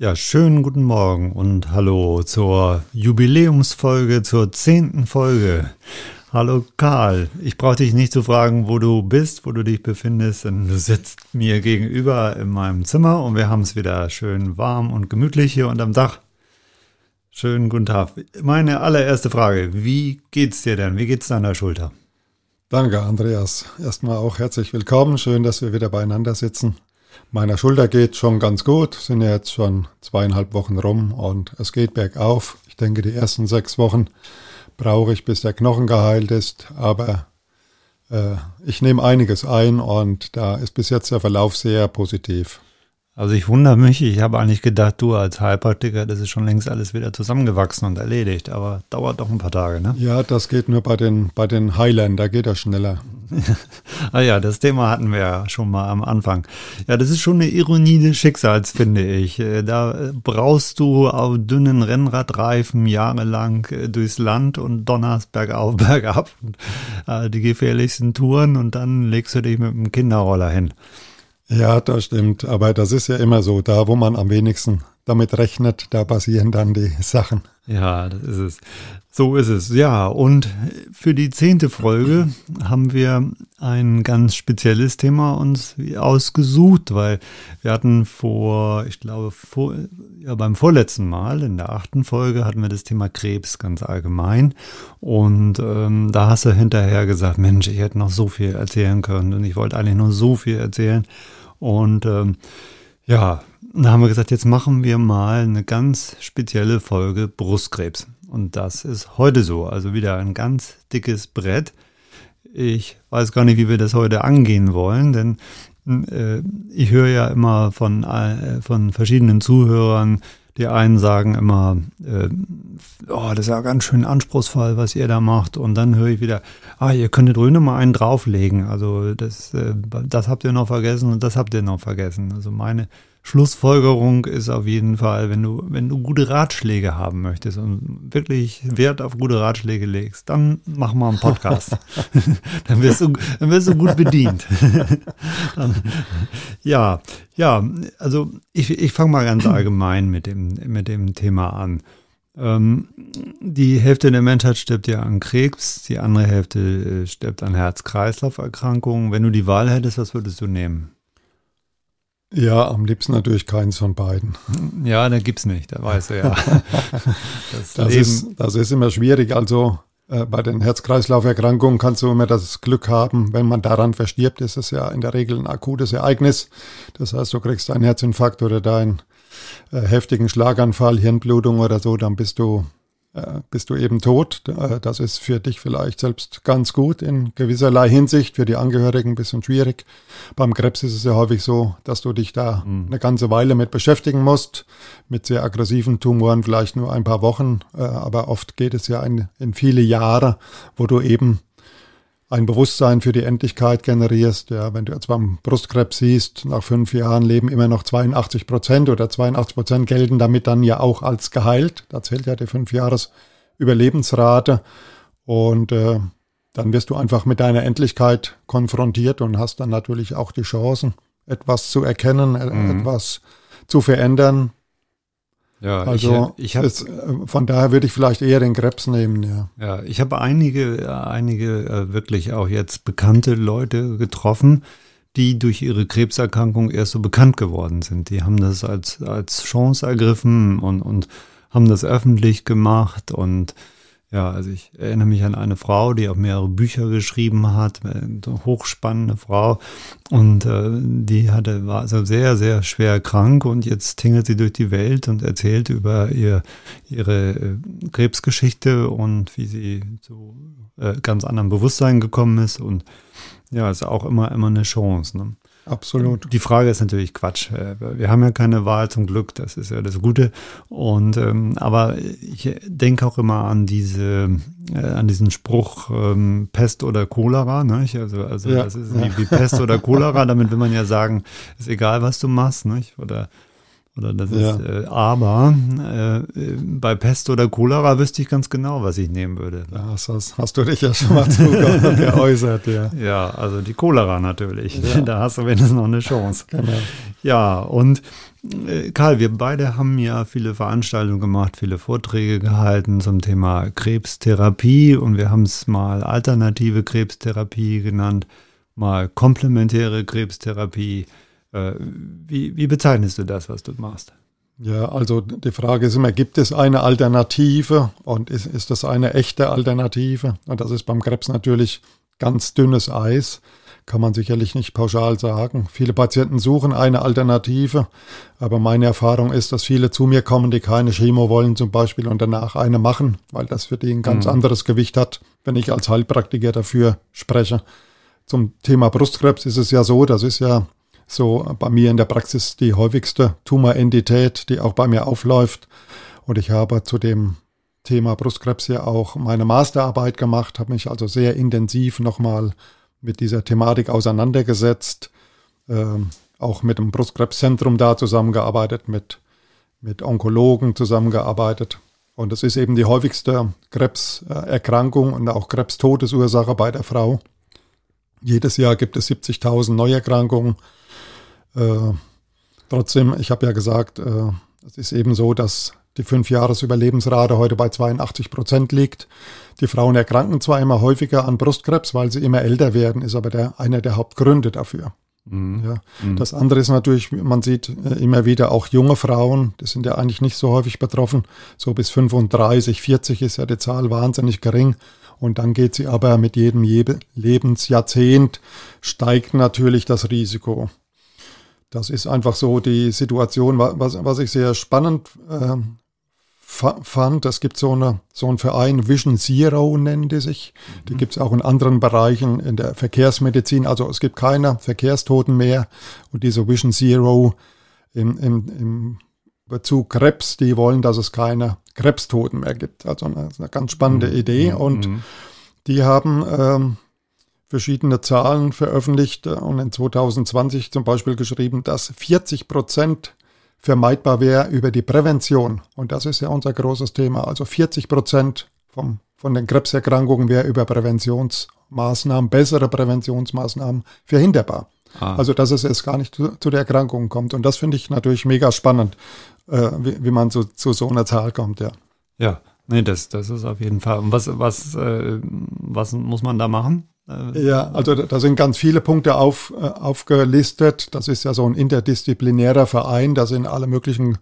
Ja, schönen guten Morgen und hallo zur Jubiläumsfolge, zur zehnten Folge. Hallo Karl, ich brauche dich nicht zu fragen, wo du bist, wo du dich befindest, denn du sitzt mir gegenüber in meinem Zimmer und wir haben es wieder schön warm und gemütlich hier unterm Dach. Schönen guten Tag. Meine allererste Frage, wie geht's dir denn? Wie geht's deiner Schulter? Danke, Andreas. Erstmal auch herzlich willkommen. Schön, dass wir wieder beieinander sitzen. Meiner Schulter geht schon ganz gut, sind ja jetzt schon zweieinhalb Wochen rum und es geht bergauf. Ich denke, die ersten sechs Wochen brauche ich, bis der Knochen geheilt ist, aber äh, ich nehme einiges ein und da ist bis jetzt der Verlauf sehr positiv. Also ich wundere mich, ich habe eigentlich gedacht, du als Heilpraktiker, das ist schon längst alles wieder zusammengewachsen und erledigt, aber dauert doch ein paar Tage, ne? Ja, das geht nur bei den, bei den Heilern, da geht das schneller. ah ja, das Thema hatten wir ja schon mal am Anfang. Ja, das ist schon eine Ironie des Schicksals, finde ich. Äh, da brauchst du auf dünnen Rennradreifen jahrelang äh, durchs Land und donnerst bergauf, bergab, äh, die gefährlichsten Touren und dann legst du dich mit dem Kinderroller hin. Ja, das stimmt. Aber das ist ja immer so. Da, wo man am wenigsten damit rechnet, da passieren dann die Sachen. Ja, das ist es. So ist es. Ja, und für die zehnte Folge haben wir ein ganz spezielles Thema uns ausgesucht, weil wir hatten vor, ich glaube, vor, ja, beim vorletzten Mal, in der achten Folge, hatten wir das Thema Krebs ganz allgemein. Und ähm, da hast du hinterher gesagt, Mensch, ich hätte noch so viel erzählen können und ich wollte eigentlich nur so viel erzählen. Und ähm, ja, da haben wir gesagt, jetzt machen wir mal eine ganz spezielle Folge Brustkrebs. Und das ist heute so. Also wieder ein ganz dickes Brett. Ich weiß gar nicht, wie wir das heute angehen wollen, denn äh, ich höre ja immer von, äh, von verschiedenen Zuhörern, die einen sagen immer, äh, oh, das ist ja ganz schön anspruchsvoll, was ihr da macht. Und dann höre ich wieder, ah, ihr könntet ruhig noch mal einen drauflegen. Also das, äh, das habt ihr noch vergessen und das habt ihr noch vergessen. Also meine Schlussfolgerung ist auf jeden Fall, wenn du, wenn du gute Ratschläge haben möchtest und wirklich Wert auf gute Ratschläge legst, dann mach mal einen Podcast. dann, wirst du, dann wirst du gut bedient. dann, ja, ja, also ich, ich fange mal ganz allgemein mit dem, mit dem Thema an. Ähm, die Hälfte der Menschheit stirbt ja an Krebs, die andere Hälfte äh, stirbt an Herz-Kreislauf-Erkrankungen. Wenn du die Wahl hättest, was würdest du nehmen? Ja, am liebsten natürlich keins von beiden. Ja, da gibt's nicht, da weißt du ja. Das, das ist, das ist immer schwierig. Also äh, bei den Herz-Kreislauf-Erkrankungen kannst du immer das Glück haben, wenn man daran verstirbt, ist es ja in der Regel ein akutes Ereignis. Das heißt, du kriegst einen Herzinfarkt oder deinen äh, heftigen Schlaganfall, Hirnblutung oder so, dann bist du äh, bist du eben tot. Äh, das ist für dich vielleicht selbst ganz gut in gewisserlei Hinsicht, für die Angehörigen ein bisschen schwierig. Beim Krebs ist es ja häufig so, dass du dich da mhm. eine ganze Weile mit beschäftigen musst, mit sehr aggressiven Tumoren vielleicht nur ein paar Wochen, äh, aber oft geht es ja in, in viele Jahre, wo du eben ein Bewusstsein für die Endlichkeit generierst. Ja, wenn du jetzt beim Brustkrebs siehst, nach fünf Jahren leben immer noch 82 Prozent oder 82 Prozent gelten damit dann ja auch als geheilt. Da zählt ja die fünf Jahres Überlebensrate. Und äh, dann wirst du einfach mit deiner Endlichkeit konfrontiert und hast dann natürlich auch die Chancen, etwas zu erkennen, mhm. etwas zu verändern, ja, also ich, ich hab, ist, äh, von daher würde ich vielleicht eher den Krebs nehmen, ja. Ja, ich habe einige, einige äh, wirklich auch jetzt bekannte Leute getroffen, die durch ihre Krebserkrankung erst so bekannt geworden sind. Die haben das als, als Chance ergriffen und, und haben das öffentlich gemacht und ja, also ich erinnere mich an eine Frau, die auch mehrere Bücher geschrieben hat, eine hochspannende Frau. Und äh, die hatte, war also sehr, sehr schwer krank und jetzt tingelt sie durch die Welt und erzählt über ihr, ihre äh, Krebsgeschichte und wie sie zu äh, ganz anderem Bewusstsein gekommen ist. Und ja, ist auch immer, immer eine Chance. Ne? Absolut. Die Frage ist natürlich Quatsch. Äh, wir haben ja keine Wahl zum Glück, das ist ja das Gute. Und ähm, aber ich denke auch immer an diese, äh, an diesen Spruch ähm, Pest oder Cholera. Nicht? Also, also ja. das ist wie, wie Pest oder Cholera. Damit will man ja sagen, ist egal, was du machst, nicht? Oder oder das ja. ist, äh, aber äh, bei Pest oder Cholera wüsste ich ganz genau, was ich nehmen würde. Ja, hast, hast, du dich ja schon mal zu geäußert, ja. Ja, also die Cholera natürlich. Ja. Da hast du wenigstens noch eine Chance. Genau. Ja, und äh, Karl, wir beide haben ja viele Veranstaltungen gemacht, viele Vorträge gehalten zum Thema Krebstherapie und wir haben es mal alternative Krebstherapie genannt, mal komplementäre Krebstherapie. Äh, wie, wie bezeichnest du das, was du machst? Ja, also die Frage ist immer, gibt es eine Alternative und ist, ist das eine echte Alternative? Und das ist beim Krebs natürlich ganz dünnes Eis, kann man sicherlich nicht pauschal sagen. Viele Patienten suchen eine Alternative, aber meine Erfahrung ist, dass viele zu mir kommen, die keine Chemo wollen zum Beispiel und danach eine machen, weil das für die ein ganz mhm. anderes Gewicht hat, wenn ich als Heilpraktiker dafür spreche. Zum Thema Brustkrebs ist es ja so, das ist ja so bei mir in der Praxis die häufigste Tumorentität, die auch bei mir aufläuft. Und ich habe zu dem Thema Brustkrebs ja auch meine Masterarbeit gemacht, habe mich also sehr intensiv nochmal mit dieser Thematik auseinandergesetzt, äh, auch mit dem Brustkrebszentrum da zusammengearbeitet, mit, mit Onkologen zusammengearbeitet. Und es ist eben die häufigste Krebserkrankung und auch Krebstodesursache bei der Frau. Jedes Jahr gibt es 70.000 Neuerkrankungen. Äh, trotzdem, ich habe ja gesagt, äh, es ist eben so, dass die Fünfjahresüberlebensrate heute bei 82 Prozent liegt. Die Frauen erkranken zwar immer häufiger an Brustkrebs, weil sie immer älter werden, ist aber der, einer der Hauptgründe dafür. Mhm. Ja. Mhm. Das andere ist natürlich, man sieht äh, immer wieder auch junge Frauen, die sind ja eigentlich nicht so häufig betroffen. So bis 35, 40 ist ja die Zahl wahnsinnig gering. Und dann geht sie aber mit jedem Lebensjahrzehnt steigt natürlich das Risiko. Das ist einfach so die Situation, was, was ich sehr spannend äh, fand. Es gibt so, eine, so einen Verein, Vision Zero nennen die sich. Die mhm. gibt es auch in anderen Bereichen in der Verkehrsmedizin. Also es gibt keine Verkehrstoten mehr. Und diese Vision Zero im, im, im Bezug Krebs, die wollen, dass es keine Krebstoten mehr gibt. Also eine, eine ganz spannende mhm. Idee. Und mhm. die haben ähm, verschiedene Zahlen veröffentlicht und in 2020 zum Beispiel geschrieben, dass 40 Prozent vermeidbar wäre über die Prävention. Und das ist ja unser großes Thema. Also 40 Prozent vom, von den Krebserkrankungen wäre über Präventionsmaßnahmen, bessere Präventionsmaßnahmen verhinderbar. Ah. Also dass es erst gar nicht zu, zu der Erkrankung kommt. Und das finde ich natürlich mega spannend, äh, wie, wie, man so, zu so einer Zahl kommt, ja. Ja, nee, das, das ist auf jeden Fall. Und was, was, äh, was muss man da machen? Äh, ja, also da sind ganz viele Punkte auf, äh, aufgelistet. Das ist ja so ein interdisziplinärer Verein, da sind alle möglichen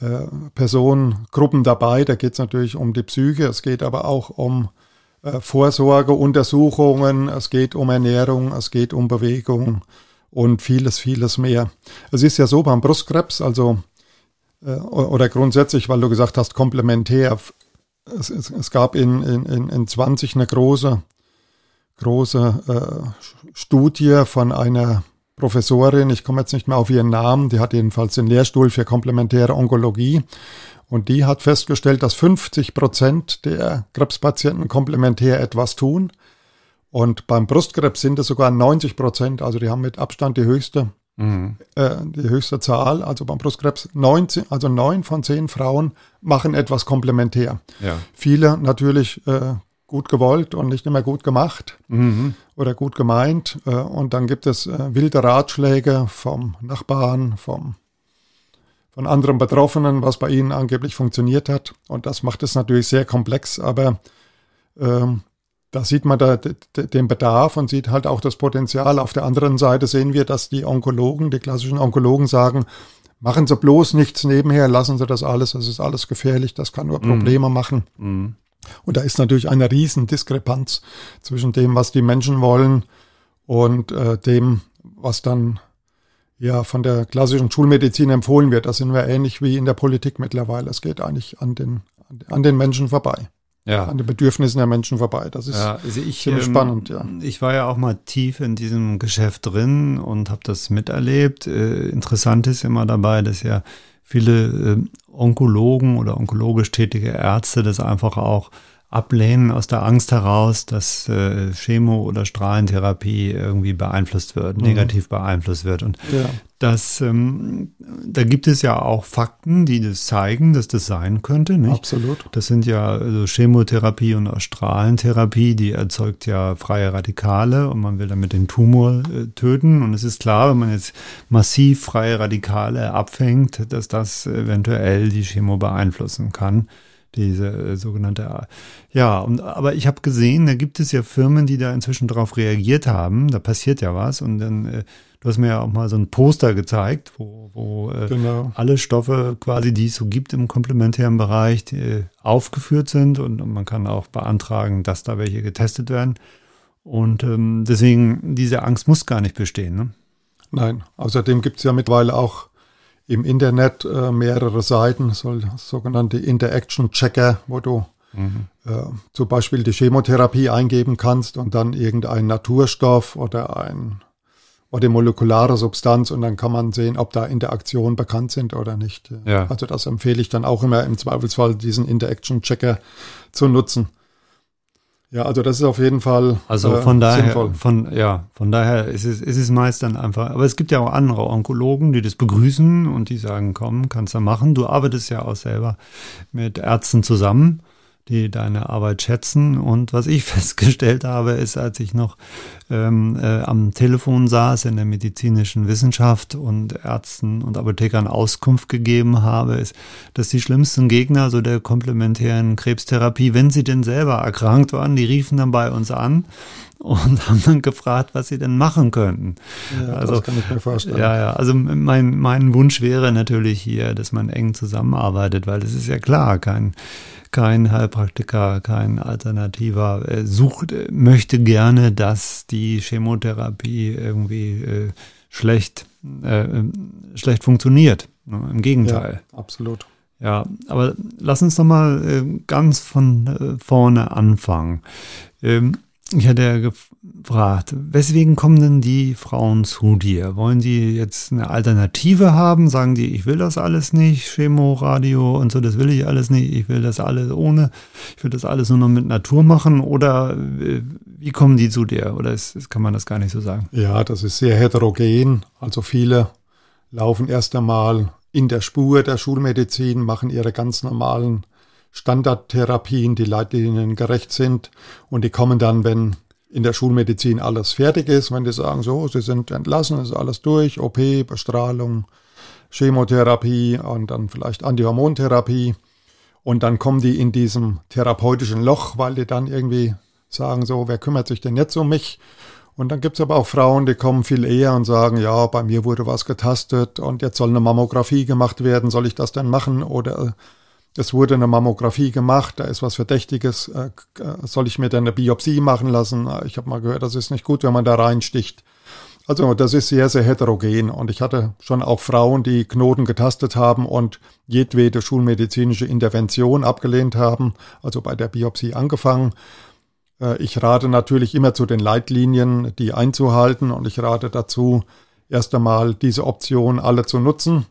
äh, Personengruppen dabei. Da geht es natürlich um die Psyche, es geht aber auch um äh, Vorsorge, Untersuchungen, es geht um Ernährung, es geht um Bewegung und vieles, vieles mehr. Es ist ja so beim Brustkrebs, also äh, oder grundsätzlich, weil du gesagt hast, komplementär. Es, es, es gab in, in, in 20 eine große große äh, Studie von einer Professorin, ich komme jetzt nicht mehr auf ihren Namen, die hat jedenfalls den Lehrstuhl für komplementäre Onkologie und die hat festgestellt, dass 50 Prozent der Krebspatienten komplementär etwas tun und beim Brustkrebs sind es sogar 90 Prozent, also die haben mit Abstand die höchste Mhm. Äh, die höchste Zahl, also beim Brustkrebs, 19, also neun von zehn Frauen machen etwas komplementär. Ja. Viele natürlich äh, gut gewollt und nicht immer gut gemacht mhm. oder gut gemeint. Äh, und dann gibt es äh, wilde Ratschläge vom Nachbarn, vom, von anderen Betroffenen, was bei ihnen angeblich funktioniert hat. Und das macht es natürlich sehr komplex, aber ähm, da sieht man da den Bedarf und sieht halt auch das Potenzial. Auf der anderen Seite sehen wir, dass die Onkologen, die klassischen Onkologen sagen, machen Sie bloß nichts nebenher, lassen Sie das alles, das ist alles gefährlich, das kann nur mhm. Probleme mhm. machen. Mhm. Und da ist natürlich eine Riesendiskrepanz zwischen dem, was die Menschen wollen und äh, dem, was dann ja von der klassischen Schulmedizin empfohlen wird. Da sind wir ähnlich wie in der Politik mittlerweile. Es geht eigentlich an den, an den Menschen vorbei. Ja. An den Bedürfnissen der Menschen vorbei. Das ist ja, also ich, ziemlich ähm, spannend, ja. Ich war ja auch mal tief in diesem Geschäft drin und habe das miterlebt. Äh, interessant ist immer dabei, dass ja viele äh, Onkologen oder onkologisch tätige Ärzte das einfach auch ablehnen aus der Angst heraus, dass äh, Chemo- oder Strahlentherapie irgendwie beeinflusst wird, mhm. negativ beeinflusst wird. Und ja. Dass ähm, da gibt es ja auch Fakten, die das zeigen, dass das sein könnte. Nicht? Absolut. Das sind ja also Chemotherapie und Strahlentherapie, die erzeugt ja freie Radikale und man will damit den Tumor äh, töten. Und es ist klar, wenn man jetzt massiv freie Radikale abfängt, dass das eventuell die Chemo beeinflussen kann diese äh, sogenannte, ja, und, aber ich habe gesehen, da gibt es ja Firmen, die da inzwischen darauf reagiert haben, da passiert ja was und dann äh, Du hast mir ja auch mal so ein Poster gezeigt, wo, wo äh, genau. alle Stoffe quasi, die es so gibt im komplementären Bereich, die, aufgeführt sind und, und man kann auch beantragen, dass da welche getestet werden. Und ähm, deswegen, diese Angst muss gar nicht bestehen. Ne? Nein, außerdem gibt es ja mittlerweile auch im Internet äh, mehrere Seiten, so, sogenannte Interaction-Checker, wo du mhm. äh, zum Beispiel die Chemotherapie eingeben kannst und dann irgendein Naturstoff oder ein oder molekulare Substanz und dann kann man sehen, ob da Interaktionen bekannt sind oder nicht. Ja. Also das empfehle ich dann auch immer im Zweifelsfall, diesen Interaction-Checker zu nutzen. Ja, also das ist auf jeden Fall also äh, von daher, sinnvoll. Von, ja, von daher ist es, ist es meist dann einfach, aber es gibt ja auch andere Onkologen, die das begrüßen und die sagen, komm, kannst du machen. Du arbeitest ja auch selber mit Ärzten zusammen die deine Arbeit schätzen. Und was ich festgestellt habe, ist, als ich noch ähm, äh, am Telefon saß in der medizinischen Wissenschaft und Ärzten und Apothekern Auskunft gegeben habe, ist, dass die schlimmsten Gegner so der komplementären Krebstherapie, wenn sie denn selber erkrankt waren, die riefen dann bei uns an und haben dann gefragt, was sie denn machen könnten. Ja, also, das kann ich mir vorstellen. Ja, ja, also mein, mein Wunsch wäre natürlich hier, dass man eng zusammenarbeitet, weil es ist ja klar, kein kein Heilpraktiker, kein Alternativer äh, sucht, äh, möchte gerne, dass die Chemotherapie irgendwie äh, schlecht, äh, schlecht funktioniert. Ne? Im Gegenteil. Ja, absolut. Ja, aber lass uns doch mal ganz von vorne anfangen. Ähm, ich hatte ja gefragt, weswegen kommen denn die Frauen zu dir? Wollen die jetzt eine Alternative haben? Sagen die, ich will das alles nicht, Chemo, Radio und so, das will ich alles nicht, ich will das alles ohne, ich will das alles nur noch mit Natur machen oder äh, wie kommen die zu dir? Oder ist, ist, kann man das gar nicht so sagen? Ja, das ist sehr heterogen. Also viele laufen erst einmal in der Spur der Schulmedizin, machen ihre ganz normalen Standardtherapien, die Leitlinien gerecht sind und die kommen dann, wenn in der Schulmedizin alles fertig ist, wenn die sagen, so, sie sind entlassen, ist alles durch, OP, Bestrahlung, Chemotherapie und dann vielleicht Antihormontherapie und dann kommen die in diesem therapeutischen Loch, weil die dann irgendwie sagen, so, wer kümmert sich denn jetzt um mich? Und dann gibt es aber auch Frauen, die kommen viel eher und sagen, ja, bei mir wurde was getastet und jetzt soll eine Mammographie gemacht werden, soll ich das denn machen? Oder es wurde eine Mammographie gemacht, da ist was Verdächtiges, äh, soll ich mir denn eine Biopsie machen lassen? Ich habe mal gehört, das ist nicht gut, wenn man da reinsticht. Also das ist sehr, sehr heterogen und ich hatte schon auch Frauen, die Knoten getastet haben und jedwede schulmedizinische Intervention abgelehnt haben, also bei der Biopsie angefangen. Äh, ich rate natürlich immer zu den Leitlinien, die einzuhalten und ich rate dazu, erst einmal diese Option alle zu nutzen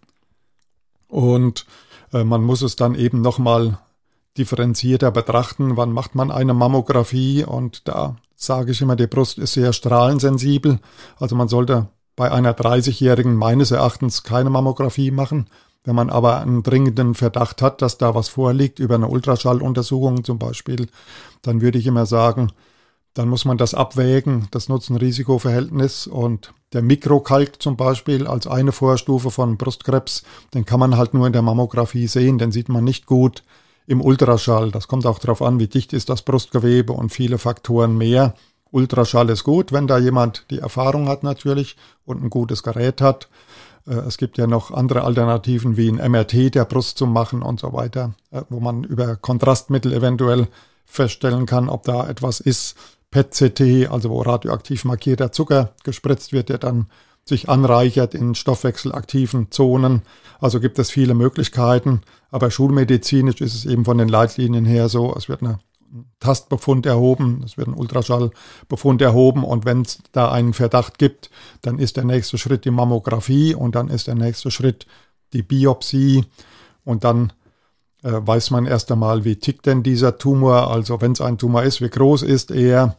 und äh, man muss es dann eben nochmal differenzierter betrachten. Wann macht man eine Mammographie? Und da sage ich immer, die Brust ist sehr strahlensensibel. Also man sollte bei einer 30-Jährigen meines Erachtens keine Mammographie machen. Wenn man aber einen dringenden Verdacht hat, dass da was vorliegt, über eine Ultraschalluntersuchung zum Beispiel, dann würde ich immer sagen, dann muss man das abwägen, das Nutzen-Risiko-Verhältnis und der Mikrokalk zum Beispiel als eine Vorstufe von Brustkrebs, den kann man halt nur in der Mammographie sehen, den sieht man nicht gut im Ultraschall. Das kommt auch darauf an, wie dicht ist das Brustgewebe und viele Faktoren mehr. Ultraschall ist gut, wenn da jemand die Erfahrung hat natürlich und ein gutes Gerät hat. Äh, es gibt ja noch andere Alternativen wie ein MRT der Brust zu machen und so weiter, äh, wo man über Kontrastmittel eventuell feststellen kann, ob da etwas ist. PET-CT, also wo radioaktiv markierter Zucker gespritzt wird, der dann sich anreichert in stoffwechselaktiven Zonen. Also gibt es viele Möglichkeiten. Aber schulmedizinisch ist es eben von den Leitlinien her so, es wird ein Tastbefund erhoben, es wird ein Ultraschallbefund erhoben und wenn es da einen Verdacht gibt, dann ist der nächste Schritt die Mammographie und dann ist der nächste Schritt die Biopsie und dann weiß man erst einmal, wie tickt denn dieser Tumor, also wenn es ein Tumor ist, wie groß ist er,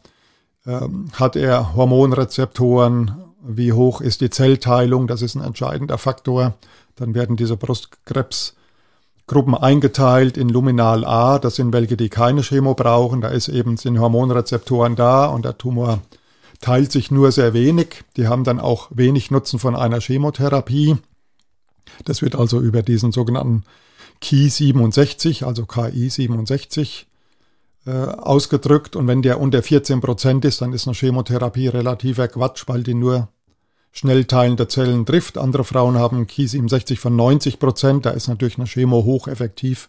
ähm, hat er Hormonrezeptoren, wie hoch ist die Zellteilung, das ist ein entscheidender Faktor. Dann werden diese Brustkrebsgruppen eingeteilt in Luminal A, das sind welche, die keine Chemo brauchen, da ist eben, sind Hormonrezeptoren da und der Tumor teilt sich nur sehr wenig. Die haben dann auch wenig Nutzen von einer Chemotherapie. Das wird also über diesen sogenannten Ki 67, also KI 67, äh, ausgedrückt. Und wenn der unter 14 Prozent ist, dann ist eine Chemotherapie relativer Quatsch, weil die nur schnell teilende Zellen trifft. Andere Frauen haben Ki 67 von 90 Prozent. Da ist natürlich eine Chemo hocheffektiv.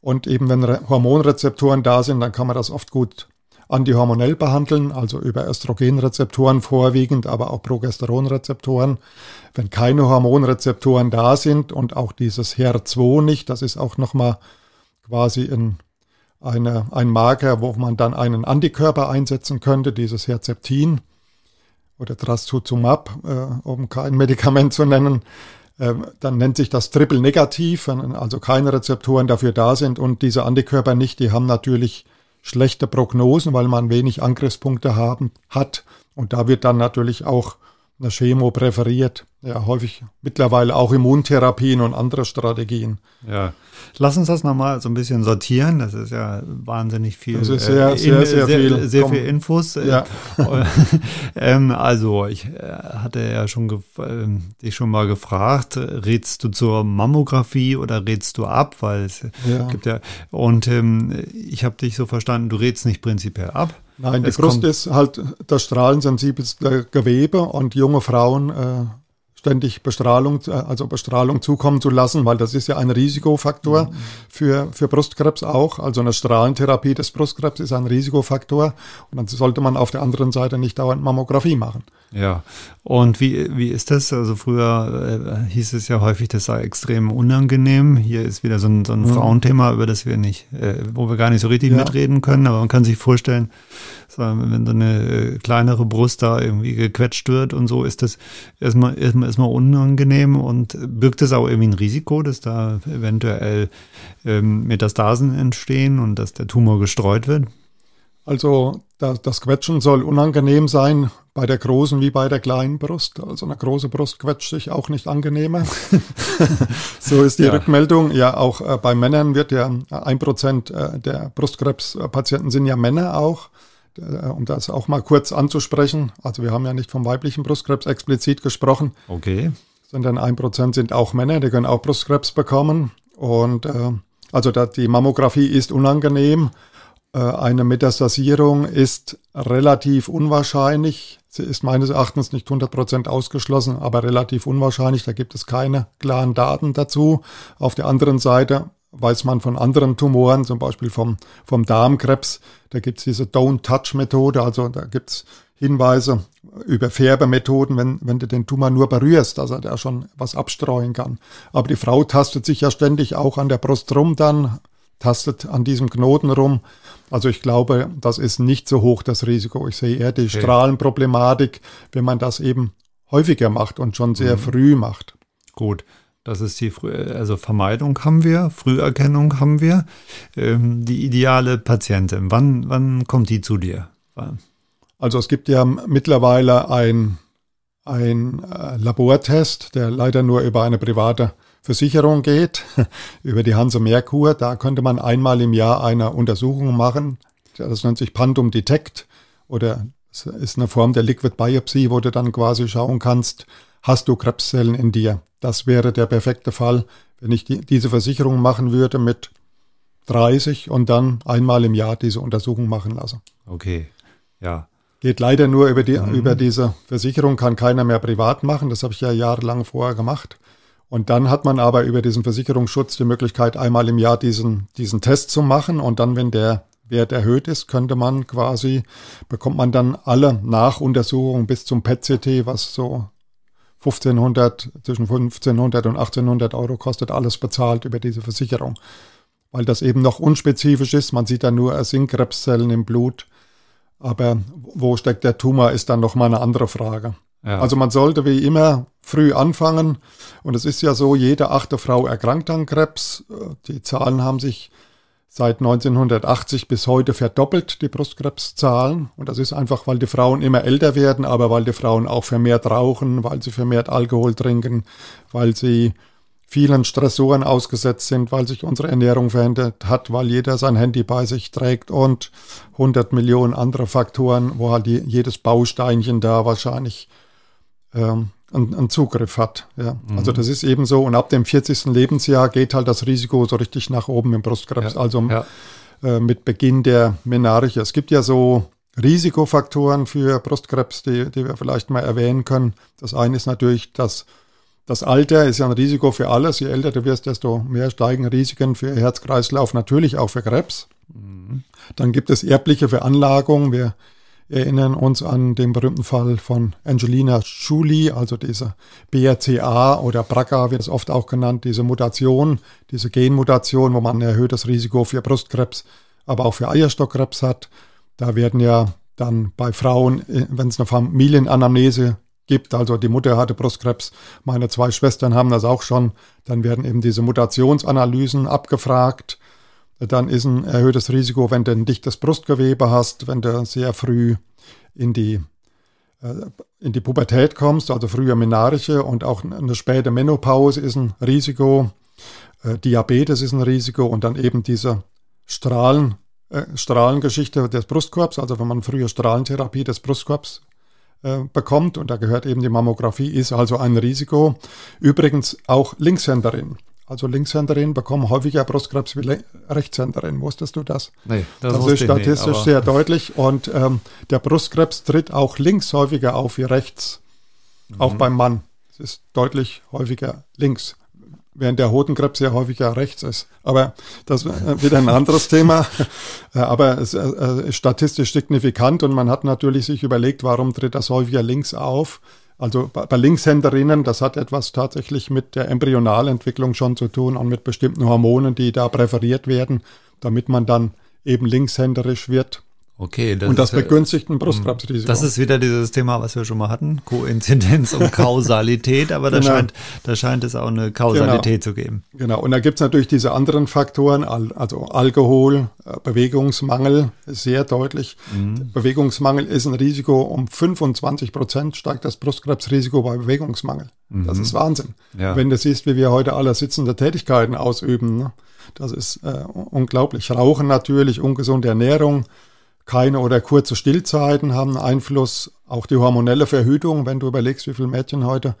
Und eben wenn Hormonrezeptoren da sind, dann kann man das oft gut antihormonell behandeln, also über Östrogenrezeptoren vorwiegend, aber auch Progesteronrezeptoren. Wenn keine Hormonrezeptoren da sind und auch dieses HER2 nicht, das ist auch nochmal quasi ein, eine, ein Marker, wo man dann einen Antikörper einsetzen könnte, dieses Herzeptin oder Trastuzumab, äh, um kein Medikament zu nennen. Äh, dann nennt sich das Triple Negativ, wenn also keine Rezeptoren dafür da sind und diese Antikörper nicht, die haben natürlich schlechte Prognosen, weil man wenig Angriffspunkte haben, hat. Und da wird dann natürlich auch eine Chemo präferiert. Ja, häufig mittlerweile auch Immuntherapien und andere Strategien. Ja, lass uns das nochmal so ein bisschen sortieren. Das ist ja wahnsinnig viel. Das ist sehr, äh, sehr, in, sehr, sehr, viel. Sehr viel Infos. Ja. ähm, also, ich äh, hatte ja schon äh, dich schon mal gefragt, rätst du zur Mammographie oder rätst du ab? Weil es ja. gibt ja, und ähm, ich habe dich so verstanden, du rätst nicht prinzipiell ab. Nein, die Brust ist halt das strahlensensibelste Gewebe und junge Frauen äh, ständig Bestrahlung, äh, also Bestrahlung zukommen zu lassen, weil das ist ja ein Risikofaktor mhm. für, für Brustkrebs auch. Also eine Strahlentherapie des Brustkrebs ist ein Risikofaktor und dann sollte man auf der anderen Seite nicht dauernd Mammographie machen. Ja, und wie, wie ist das? Also früher äh, hieß es ja häufig, das sei extrem unangenehm. Hier ist wieder so ein, so ein mhm. Frauenthema, über das wir nicht, äh, wo wir gar nicht so richtig ja. mitreden können, aber man kann sich vorstellen, wenn so eine kleinere Brust da irgendwie gequetscht wird und so, ist das erstmal, erstmal, erstmal unangenehm und birgt es auch irgendwie ein Risiko, dass da eventuell ähm, Metastasen entstehen und dass der Tumor gestreut wird? Also das, das Quetschen soll unangenehm sein, bei der großen wie bei der kleinen Brust. Also eine große Brust quetscht sich auch nicht angenehmer. so ist die ja. Rückmeldung. Ja, auch äh, bei Männern wird ja ein Prozent äh, der Brustkrebspatienten sind ja Männer auch. Äh, um das auch mal kurz anzusprechen. Also wir haben ja nicht vom weiblichen Brustkrebs explizit gesprochen. Okay. Sondern ein Prozent sind auch Männer, die können auch Brustkrebs bekommen. Und äh, also da, die Mammographie ist unangenehm. Äh, eine Metastasierung ist relativ unwahrscheinlich. Sie ist meines Erachtens nicht 100% ausgeschlossen, aber relativ unwahrscheinlich. Da gibt es keine klaren Daten dazu. Auf der anderen Seite weiß man von anderen Tumoren, zum Beispiel vom, vom Darmkrebs. Da gibt es diese Don't-Touch-Methode, also da gibt es Hinweise über Färbemethoden, wenn, wenn du den Tumor nur berührst, dass er da schon was abstreuen kann. Aber die Frau tastet sich ja ständig auch an der Brust rum dann, tastet an diesem Knoten rum. Also ich glaube, das ist nicht so hoch das Risiko. Ich sehe eher die okay. Strahlenproblematik, wenn man das eben häufiger macht und schon sehr mhm. früh macht. Gut. Das ist die also Vermeidung haben wir, Früherkennung haben wir. Ähm, die ideale Patientin, wann, wann kommt die zu dir? Also es gibt ja mittlerweile ein, ein äh, Labortest, der leider nur über eine private Versicherung geht, über die Hanse Merkur. Da könnte man einmal im Jahr eine Untersuchung machen. Das nennt sich Pantum Detect oder es ist eine Form der Liquid Biopsy, wo du dann quasi schauen kannst, hast du Krebszellen in dir. Das wäre der perfekte Fall, wenn ich die, diese Versicherung machen würde mit 30 und dann einmal im Jahr diese Untersuchung machen lasse. Okay, ja. Geht leider nur über, die, mhm. über diese Versicherung, kann keiner mehr privat machen. Das habe ich ja jahrelang vorher gemacht. Und dann hat man aber über diesen Versicherungsschutz die Möglichkeit, einmal im Jahr diesen, diesen Test zu machen. Und dann, wenn der Wert erhöht ist, könnte man quasi, bekommt man dann alle Nachuntersuchungen bis zum PET-CT, was so 1500, zwischen 1500 und 1800 Euro kostet alles bezahlt über diese Versicherung. Weil das eben noch unspezifisch ist. Man sieht dann nur Sinkkrebszellen im Blut. Aber wo steckt der Tumor, ist dann nochmal eine andere Frage. Ja. Also man sollte wie immer früh anfangen. Und es ist ja so, jede achte Frau erkrankt an Krebs. Die Zahlen haben sich seit 1980 bis heute verdoppelt, die Brustkrebszahlen. Und das ist einfach, weil die Frauen immer älter werden, aber weil die Frauen auch vermehrt rauchen, weil sie vermehrt Alkohol trinken, weil sie vielen Stressoren ausgesetzt sind, weil sich unsere Ernährung verändert hat, weil jeder sein Handy bei sich trägt und 100 Millionen andere Faktoren, wo halt jedes Bausteinchen da wahrscheinlich ähm, einen, einen Zugriff hat. Ja. Mhm. Also das ist eben so. Und ab dem 40. Lebensjahr geht halt das Risiko so richtig nach oben im Brustkrebs. Ja. Also ja. Äh, mit Beginn der Menarche. Es gibt ja so Risikofaktoren für Brustkrebs, die, die wir vielleicht mal erwähnen können. Das eine ist natürlich das das Alter ist ja ein Risiko für alles. Je älter du wirst, desto mehr steigen Risiken für Herz-Kreislauf, natürlich auch für Krebs. Mhm. Dann gibt es erbliche Veranlagungen. Wir erinnern uns an den berühmten Fall von Angelina Jolie, also diese BRCA oder BRCA wird es oft auch genannt, diese Mutation, diese Genmutation, wo man ein erhöhtes Risiko für Brustkrebs, aber auch für Eierstockkrebs hat. Da werden ja dann bei Frauen, wenn es eine Familienanamnese gibt, also die Mutter hatte Brustkrebs, meine zwei Schwestern haben das auch schon, dann werden eben diese Mutationsanalysen abgefragt dann ist ein erhöhtes Risiko, wenn du ein dichtes Brustgewebe hast, wenn du sehr früh in die, äh, in die Pubertät kommst, also früher Menarische und auch eine späte Menopause ist ein Risiko, äh, Diabetes ist ein Risiko und dann eben diese Strahlen, äh, Strahlengeschichte des Brustkorbs, also wenn man früher Strahlentherapie des Brustkorbs bekommt und da gehört eben die Mammographie, ist also ein Risiko. Übrigens auch Linkshänderin. Also Linkshänderin bekommen häufiger Brustkrebs wie Rechtshänderin. Wusstest du das? Nee, das, das ist statistisch nicht, sehr deutlich. Und ähm, der Brustkrebs tritt auch links häufiger auf wie rechts, mhm. auch beim Mann. Es ist deutlich häufiger links, während der Hodenkrebs ja häufiger rechts ist. Aber das ist wieder ein anderes Thema. Äh, aber es äh, ist statistisch signifikant und man hat natürlich sich überlegt, warum tritt das häufiger links auf. Also bei Linkshänderinnen, das hat etwas tatsächlich mit der Embryonalentwicklung schon zu tun und mit bestimmten Hormonen, die da präferiert werden, damit man dann eben linkshänderisch wird. Okay, das und das begünstigt ein Brustkrebsrisiko. Das ist wieder dieses Thema, was wir schon mal hatten, Koinzidenz und Kausalität, aber da, genau. scheint, da scheint es auch eine Kausalität genau. zu geben. Genau, und da gibt es natürlich diese anderen Faktoren, also Alkohol, äh, Bewegungsmangel, sehr deutlich. Mhm. Bewegungsmangel ist ein Risiko, um 25 Prozent steigt das Brustkrebsrisiko bei Bewegungsmangel. Mhm. Das ist Wahnsinn. Ja. Wenn du siehst, wie wir heute alle sitzende Tätigkeiten ausüben, ne? das ist äh, unglaublich. Rauchen natürlich, ungesunde Ernährung, keine oder kurze Stillzeiten haben Einfluss. Auch die hormonelle Verhütung, wenn du überlegst, wie viele Mädchen heute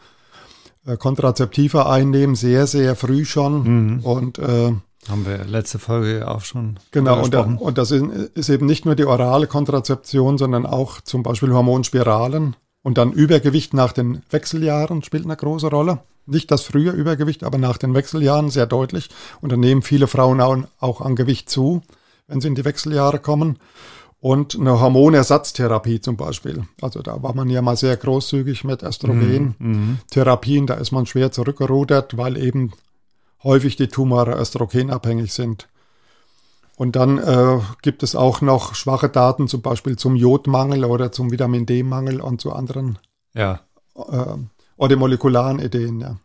äh, Kontrazeptiva einnehmen, sehr, sehr früh schon. Mhm. Und äh, haben wir letzte Folge auch schon. Genau, und, und, das ist, eben nicht nur die orale Kontrazeption, sondern auch zum Beispiel Hormonspiralen. Und dann Übergewicht nach den Wechseljahren spielt eine große Rolle. Nicht das frühe Übergewicht, aber nach den Wechseljahren sehr deutlich. Und dann nehmen viele Frauen auch an Gewicht zu, wenn sie in die Wechseljahre kommen und eine Hormonersatztherapie zum Beispiel. Also da war man ja mal sehr großzügig mit Östrogentherapien. Mhm. Da ist man schwer zurückgerudert, weil eben häufig die Tumore östrogenabhängig sind. Und dann äh, gibt es auch noch schwache Daten, zum Beispiel zum Jodmangel oder zum Vitamin D-Mangel und zu anderen ja. äh, oder molekularen Ideen. Ja.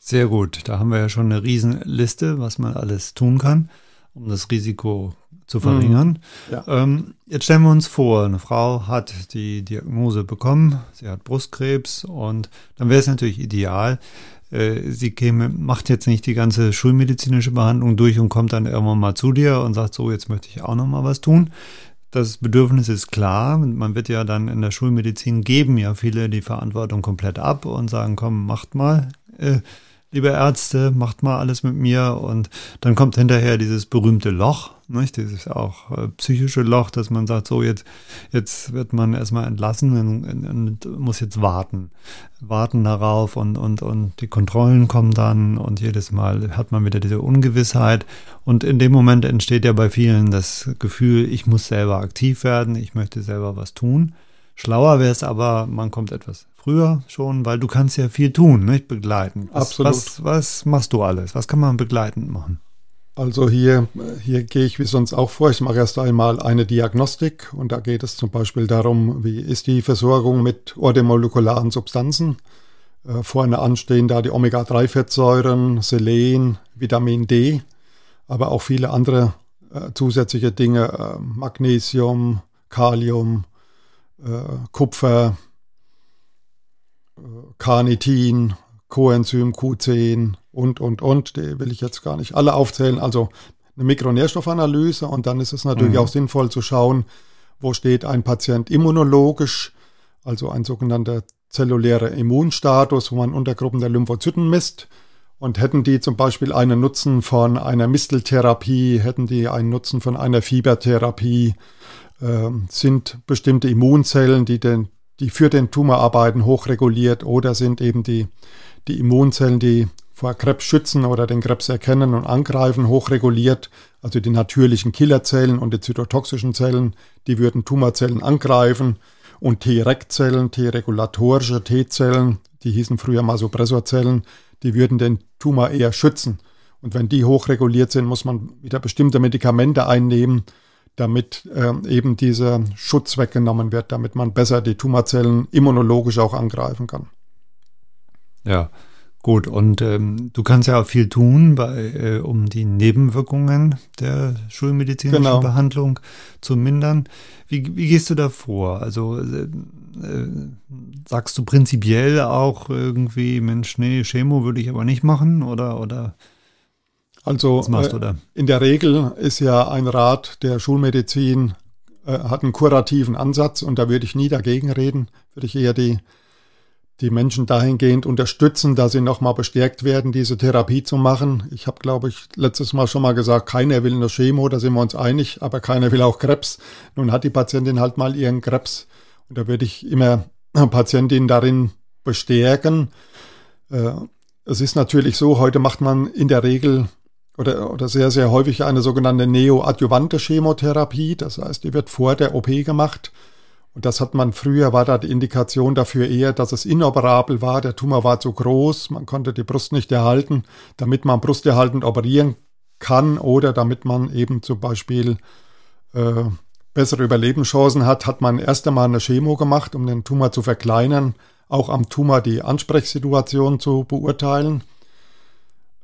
Sehr gut. Da haben wir ja schon eine Riesenliste, was man alles tun kann, um das Risiko zu verringern. Mhm. Ja. Ähm, jetzt stellen wir uns vor, eine Frau hat die Diagnose bekommen, sie hat Brustkrebs und dann wäre es natürlich ideal, äh, sie käme, macht jetzt nicht die ganze schulmedizinische Behandlung durch und kommt dann irgendwann mal zu dir und sagt, so, jetzt möchte ich auch noch mal was tun. Das Bedürfnis ist klar. Man wird ja dann in der Schulmedizin geben ja viele die Verantwortung komplett ab und sagen, komm, macht mal. Äh, liebe Ärzte, macht mal alles mit mir. Und dann kommt hinterher dieses berühmte Loch, nicht? dieses auch äh, psychische Loch, dass man sagt, so jetzt, jetzt wird man erstmal entlassen und, und, muss jetzt warten. Warten darauf und, und, und die Kontrollen kommen dann und jedes Mal hat man wieder diese Ungewissheit. Und in dem Moment entsteht ja bei vielen das Gefühl, ich muss selber aktiv werden, ich möchte selber was tun. Schlauer wäre es aber, man kommt etwas früher schon, weil du kannst ja viel tun, nicht begleiten. Was, Absolut. Was, was machst du alles? Was kann man begleitend machen? Also hier, hier gehe ich wie sonst auch vor. Ich mache erst einmal eine Diagnostik und da geht es zum Beispiel darum, wie ist die Versorgung mit orthomolekularen Substanzen. Äh, vorne anstehen da die Omega-3-Fettsäuren, Selen, Vitamin D, aber auch viele andere äh, zusätzliche Dinge, äh, Magnesium, Kalium, äh, Kupfer, Carnitin, Coenzym Q10 und, und, und. Die will ich jetzt gar nicht alle aufzählen. Also eine Mikronährstoffanalyse und dann ist es natürlich mhm. auch sinnvoll zu schauen, wo steht ein Patient immunologisch, also ein sogenannter zellulärer Immunstatus, wo man Untergruppen der Lymphozyten misst. Und hätten die zum Beispiel einen Nutzen von einer Misteltherapie, hätten die einen Nutzen von einer Fiebertherapie, äh, sind bestimmte Immunzellen, die, den, die für den Tumor arbeiten, hochreguliert oder sind eben die, die Immunzellen, die vor Krebs schützen oder den Krebs erkennen und angreifen, hochreguliert. Also die natürlichen Killerzellen und die zytotoxischen Zellen, die würden Tumorzellen angreifen. Und T-Reg-Zellen, T-regulatorische T-Zellen, die hießen früher mal Suppressorzellen, die würden den Tumor eher schützen. Und wenn die hochreguliert sind, muss man wieder bestimmte Medikamente einnehmen, damit äh, eben dieser Schutz weggenommen wird, damit man besser die Tumorzellen immunologisch auch angreifen kann. Ja, Gut, und ähm, du kannst ja auch viel tun, bei, äh, um die Nebenwirkungen der schulmedizinischen genau. Behandlung zu mindern. Wie, wie gehst du da vor? Also äh, äh, sagst du prinzipiell auch irgendwie, Mensch, nee, Chemo würde ich aber nicht machen oder oder also was machst du da? Äh, in der Regel ist ja ein Rat der Schulmedizin äh, hat einen kurativen Ansatz und da würde ich nie dagegen reden, würde ich eher die die Menschen dahingehend unterstützen, dass sie nochmal bestärkt werden, diese Therapie zu machen. Ich habe, glaube ich, letztes Mal schon mal gesagt, keiner will eine Chemo, da sind wir uns einig, aber keiner will auch Krebs. Nun hat die Patientin halt mal ihren Krebs und da würde ich immer Patientin darin bestärken. Äh, es ist natürlich so, heute macht man in der Regel oder, oder sehr, sehr häufig eine sogenannte neoadjuvante Chemotherapie. Das heißt, die wird vor der OP gemacht und das hat man früher, war da die Indikation dafür eher, dass es inoperabel war. Der Tumor war zu groß, man konnte die Brust nicht erhalten, damit man brusterhaltend operieren kann oder damit man eben zum Beispiel äh, bessere Überlebenschancen hat, hat man erst einmal eine Chemo gemacht, um den Tumor zu verkleinern, auch am Tumor die Ansprechsituation zu beurteilen.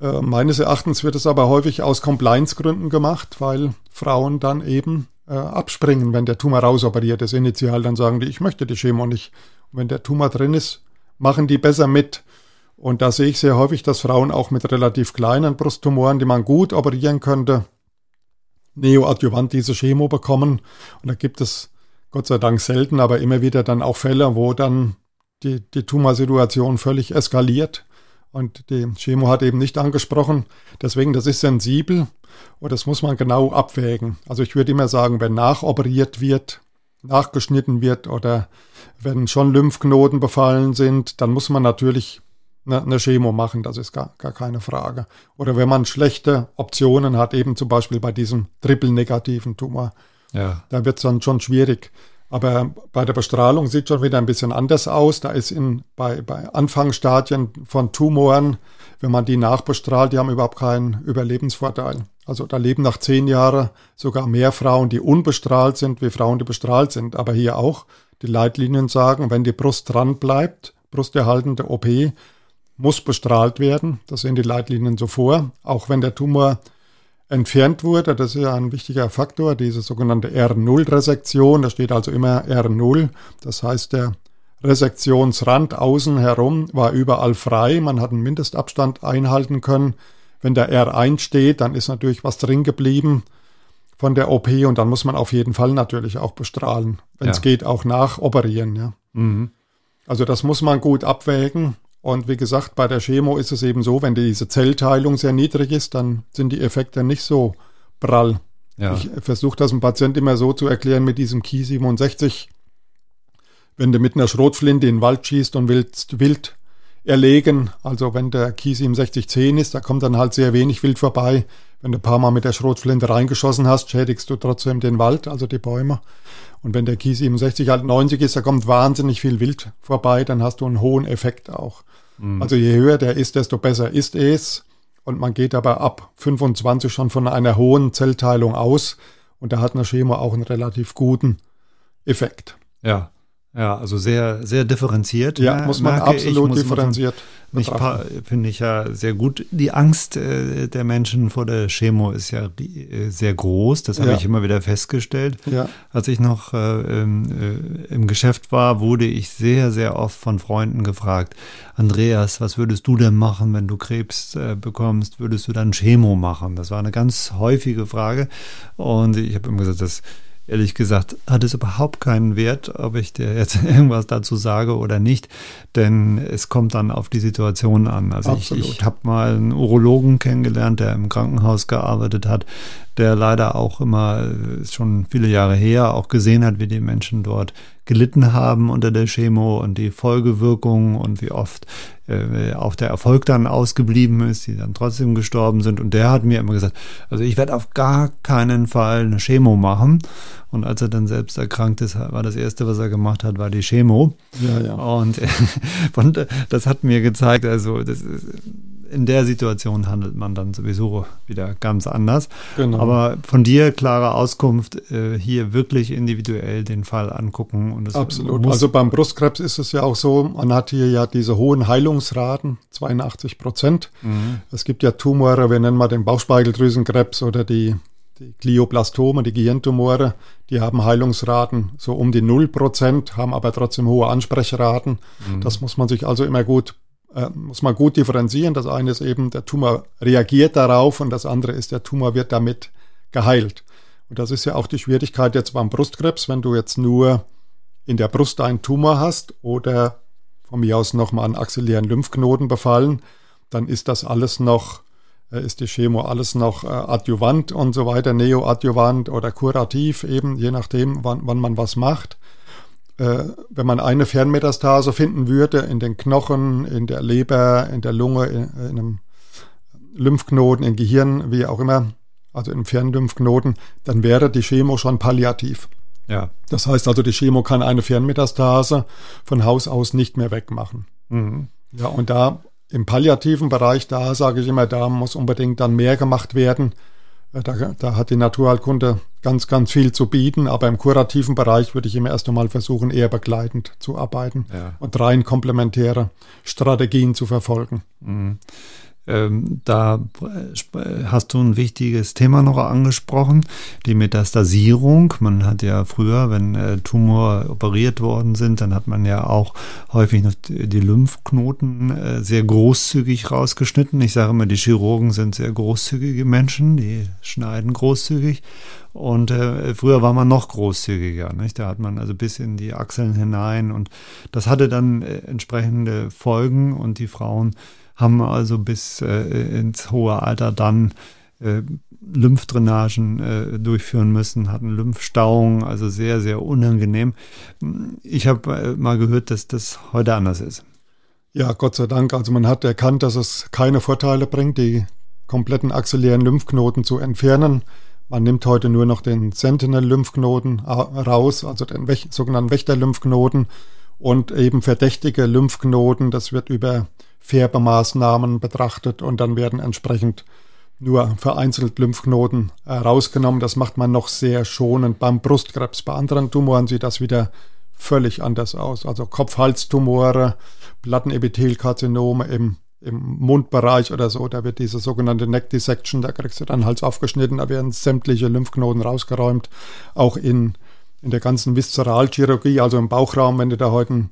Äh, meines Erachtens wird es aber häufig aus Compliance-Gründen gemacht, weil Frauen dann eben äh, abspringen, wenn der Tumor rausoperiert ist. Initial dann sagen die, ich möchte die Chemo nicht. Und wenn der Tumor drin ist, machen die besser mit. Und da sehe ich sehr häufig, dass Frauen auch mit relativ kleinen Brusttumoren, die man gut operieren könnte, neoadjuvant diese Chemo bekommen. Und da gibt es Gott sei Dank selten, aber immer wieder dann auch Fälle, wo dann die, die Tumorsituation völlig eskaliert. Und die Chemo hat eben nicht angesprochen. Deswegen, das ist sensibel. Und das muss man genau abwägen. Also ich würde immer sagen, wenn nachoperiert wird, nachgeschnitten wird oder wenn schon Lymphknoten befallen sind, dann muss man natürlich eine, eine Chemo machen, das ist gar, gar keine Frage. Oder wenn man schlechte Optionen hat, eben zum Beispiel bei diesem triple-negativen Tumor, ja. dann wird es dann schon schwierig. Aber bei der Bestrahlung sieht schon wieder ein bisschen anders aus. Da ist in, bei, bei Anfangsstadien von Tumoren, wenn man die nachbestrahlt, die haben überhaupt keinen Überlebensvorteil. Also da leben nach zehn Jahren sogar mehr Frauen, die unbestrahlt sind, wie Frauen, die bestrahlt sind. Aber hier auch, die Leitlinien sagen, wenn die Brust dran bleibt, brusterhaltende OP, muss bestrahlt werden. Das sehen die Leitlinien so vor. Auch wenn der Tumor entfernt wurde, das ist ja ein wichtiger Faktor, diese sogenannte R0-Resektion. Da steht also immer R0. Das heißt, der Resektionsrand außen herum war überall frei. Man hat einen Mindestabstand einhalten können. Wenn der R1 steht, dann ist natürlich was drin geblieben von der OP und dann muss man auf jeden Fall natürlich auch bestrahlen. Wenn es ja. geht, auch nachoperieren. Ja. Mhm. Also das muss man gut abwägen. Und wie gesagt, bei der Chemo ist es eben so, wenn diese Zellteilung sehr niedrig ist, dann sind die Effekte nicht so prall. Ja. Ich versuche das dem Patient immer so zu erklären mit diesem Ki 67. Wenn du mit einer Schrotflinte in den Wald schießt und willst wild erlegen. Also wenn der Kies 6710 ist, da kommt dann halt sehr wenig Wild vorbei. Wenn du ein paar Mal mit der Schrotflinte reingeschossen hast, schädigst du trotzdem den Wald, also die Bäume. Und wenn der Kies 67 halt 90 ist, da kommt wahnsinnig viel Wild vorbei, dann hast du einen hohen Effekt auch. Mhm. Also je höher der ist, desto besser ist es. Und man geht aber ab 25 schon von einer hohen Zellteilung aus. Und da hat eine Chemo auch einen relativ guten Effekt. Ja, Ja, also sehr, sehr differenziert. Ja, muss man absolut ich, differenziert. Nicht finde ich ja sehr gut. Die Angst äh, der Menschen vor der Chemo ist ja äh, sehr groß. Das habe ja. ich immer wieder festgestellt. Ja. Als ich noch äh, im, äh, im Geschäft war, wurde ich sehr, sehr oft von Freunden gefragt, Andreas, was würdest du denn machen, wenn du Krebs äh, bekommst? Würdest du dann Chemo machen? Das war eine ganz häufige Frage. Und ich habe immer gesagt, das ehrlich gesagt, hat es überhaupt keinen Wert, ob ich dir jetzt irgendwas dazu sage oder nicht, denn es kommt dann auf die Situation an. Also Absolut. ich, ich habe mal einen Urologen kennengelernt, der im Krankenhaus gearbeitet hat, der leider auch immer, ist schon viele Jahre her, auch gesehen hat, wie die Menschen dort gelitten haben unter der Chemo und die Folgewirkungen und wie oft äh, auch der Erfolg dann ausgeblieben ist, die dann trotzdem gestorben sind. Und der hat mir immer gesagt, also ich werde auf gar keinen Fall eine Chemo machen. Und als er dann selbst erkrankt ist, war das Erste, was er gemacht hat, war die Chemo. Ja, ja. Und, und das hat mir gezeigt, also das ist, in der Situation handelt man dann sowieso wieder ganz anders. Genau. Aber von dir klare Auskunft, äh, hier wirklich individuell den Fall angucken. Und Absolut. Also beim Brustkrebs ist es ja auch so, man hat hier ja diese hohen Heilungsraten, 82 Prozent. Mhm. Es gibt ja Tumore, wir nennen mal den Bauchspeicheldrüsenkrebs oder die, die Glioblastome, die Gehirntumore, die haben Heilungsraten so um die 0 Prozent, haben aber trotzdem hohe Ansprechraten. Mhm. Das muss man sich also immer gut äh, muss man gut differenzieren. Das eine ist eben, der Tumor reagiert darauf und das andere ist, der Tumor wird damit geheilt. Und das ist ja auch die Schwierigkeit jetzt beim Brustkrebs, wenn du jetzt nur in der Brust einen Tumor hast oder von mir aus nochmal einen axillären Lymphknoten befallen, dann ist das alles noch, äh, ist die Chemo alles noch äh, adjuvant und so weiter, neoadjuvant oder kurativ eben, je nachdem, wann, wann man was macht wenn man eine Fernmetastase finden würde in den Knochen, in der Leber, in der Lunge, in, in einem Lymphknoten, im Gehirn, wie auch immer, also im Fernlymphknoten, dann wäre die Chemo schon palliativ. Ja. Das heißt also, die Chemo kann eine Fernmetastase von Haus aus nicht mehr wegmachen. Mhm. Ja, und da im palliativen Bereich, da sage ich immer, da muss unbedingt dann mehr gemacht werden, äh, da, da, hat die Naturheilkunde ganz, ganz viel zu bieten, aber im kurativen Bereich würde ich immer erst einmal versuchen, eher begleitend zu arbeiten ja. und rein komplementäre Strategien zu verfolgen. Mhm. Ähm, da hast du ein wichtiges Thema noch angesprochen, die Metastasierung. Man hat ja früher, wenn äh, Tumor operiert worden sind, dann hat man ja auch häufig noch die Lymphknoten äh, sehr großzügig rausgeschnitten. Ich sage immer, die Chirurgen sind sehr großzügige Menschen, die schneiden großzügig. Und äh, früher war man noch großzügiger. Nicht? Da hat man also bis in die Achseln hinein und das hatte dann äh, entsprechende Folgen und die Frauen haben also bis äh, ins hohe Alter dann äh, Lymphdrainagen äh, durchführen müssen, hatten Lymphstauungen, also sehr, sehr unangenehm. Ich habe äh, mal gehört, dass das heute anders ist. Ja, Gott sei Dank. Also man hat erkannt, dass es keine Vorteile bringt, die kompletten axillären Lymphknoten zu entfernen. Man nimmt heute nur noch den Sentinel-Lymphknoten raus, also den sogenannten Wächter-Lymphknoten und eben verdächtige Lymphknoten. Das wird über Färbemaßnahmen betrachtet und dann werden entsprechend nur vereinzelt Lymphknoten äh, rausgenommen. Das macht man noch sehr schonend beim Brustkrebs. Bei anderen Tumoren sieht das wieder völlig anders aus. Also Kopf-Hals-Tumore, Plattenepithelkarzinome im, im Mundbereich oder so, da wird diese sogenannte Neck Dissection, da kriegst du dann Hals aufgeschnitten, da werden sämtliche Lymphknoten rausgeräumt. Auch in, in der ganzen Viszeralchirurgie, also im Bauchraum, wenn du da heute ein,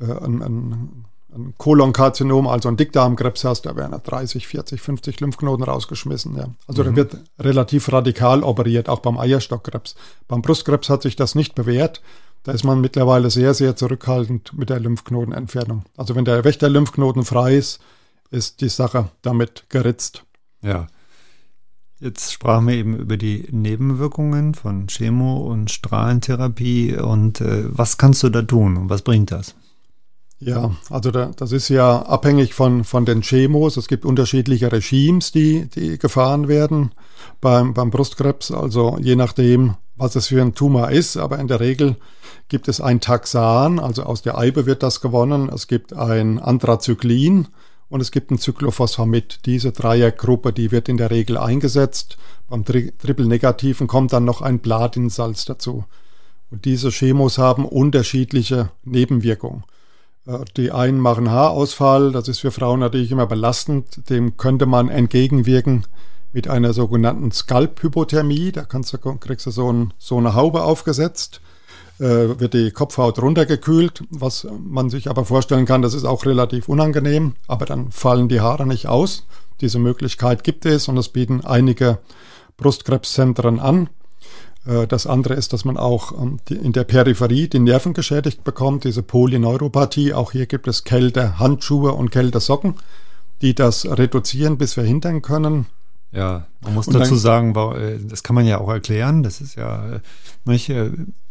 äh, ein, ein ein Kolonkarzinom, also ein Dickdarmkrebs hast, da werden 30, 40, 50 Lymphknoten rausgeschmissen. Ja. Also mhm. da wird relativ radikal operiert, auch beim Eierstockkrebs. Beim Brustkrebs hat sich das nicht bewährt. Da ist man mittlerweile sehr, sehr zurückhaltend mit der Lymphknotenentfernung. Also wenn der Wächter-Lymphknoten frei ist, ist die Sache damit geritzt. Ja. Jetzt sprachen wir eben über die Nebenwirkungen von Chemo und Strahlentherapie und äh, was kannst du da tun und was bringt das? Ja, also da, das ist ja abhängig von, von den Chemos. Es gibt unterschiedliche Regimes, die, die gefahren werden beim, beim Brustkrebs. Also je nachdem, was es für ein Tumor ist. Aber in der Regel gibt es ein Taxan, also aus der Eibe wird das gewonnen. Es gibt ein Anthracyclin und es gibt ein Cyclophosphamid. Diese Dreiergruppe, die wird in der Regel eingesetzt. Beim Tri Triple-Negativen kommt dann noch ein Platinsalz dazu. Und diese Chemos haben unterschiedliche Nebenwirkungen. Äh, die einen machen Haarausfall, das ist für Frauen natürlich immer belastend. Dem könnte man entgegenwirken mit einer sogenannten Skalphypothermie. Da kannst du, kriegst du so, ein, so eine Haube aufgesetzt, äh, wird die Kopfhaut runtergekühlt, was man sich aber vorstellen kann, das ist auch relativ unangenehm, aber dann fallen die Haare nicht aus. Diese Möglichkeit gibt es und das bieten einige Brustkrebszentren an. Äh, das andere ist, dass man auch ähm, in der Peripherie die Nerven geschädigt bekommt, diese Polyneuropathie. Auch hier gibt es Kälte, Handschuhe und Kältesocken, die das reduzieren bis verhindern können. Ja, man muss und dazu sagen, äh, das kann man ja auch erklären. Das ist ja, äh, nicht,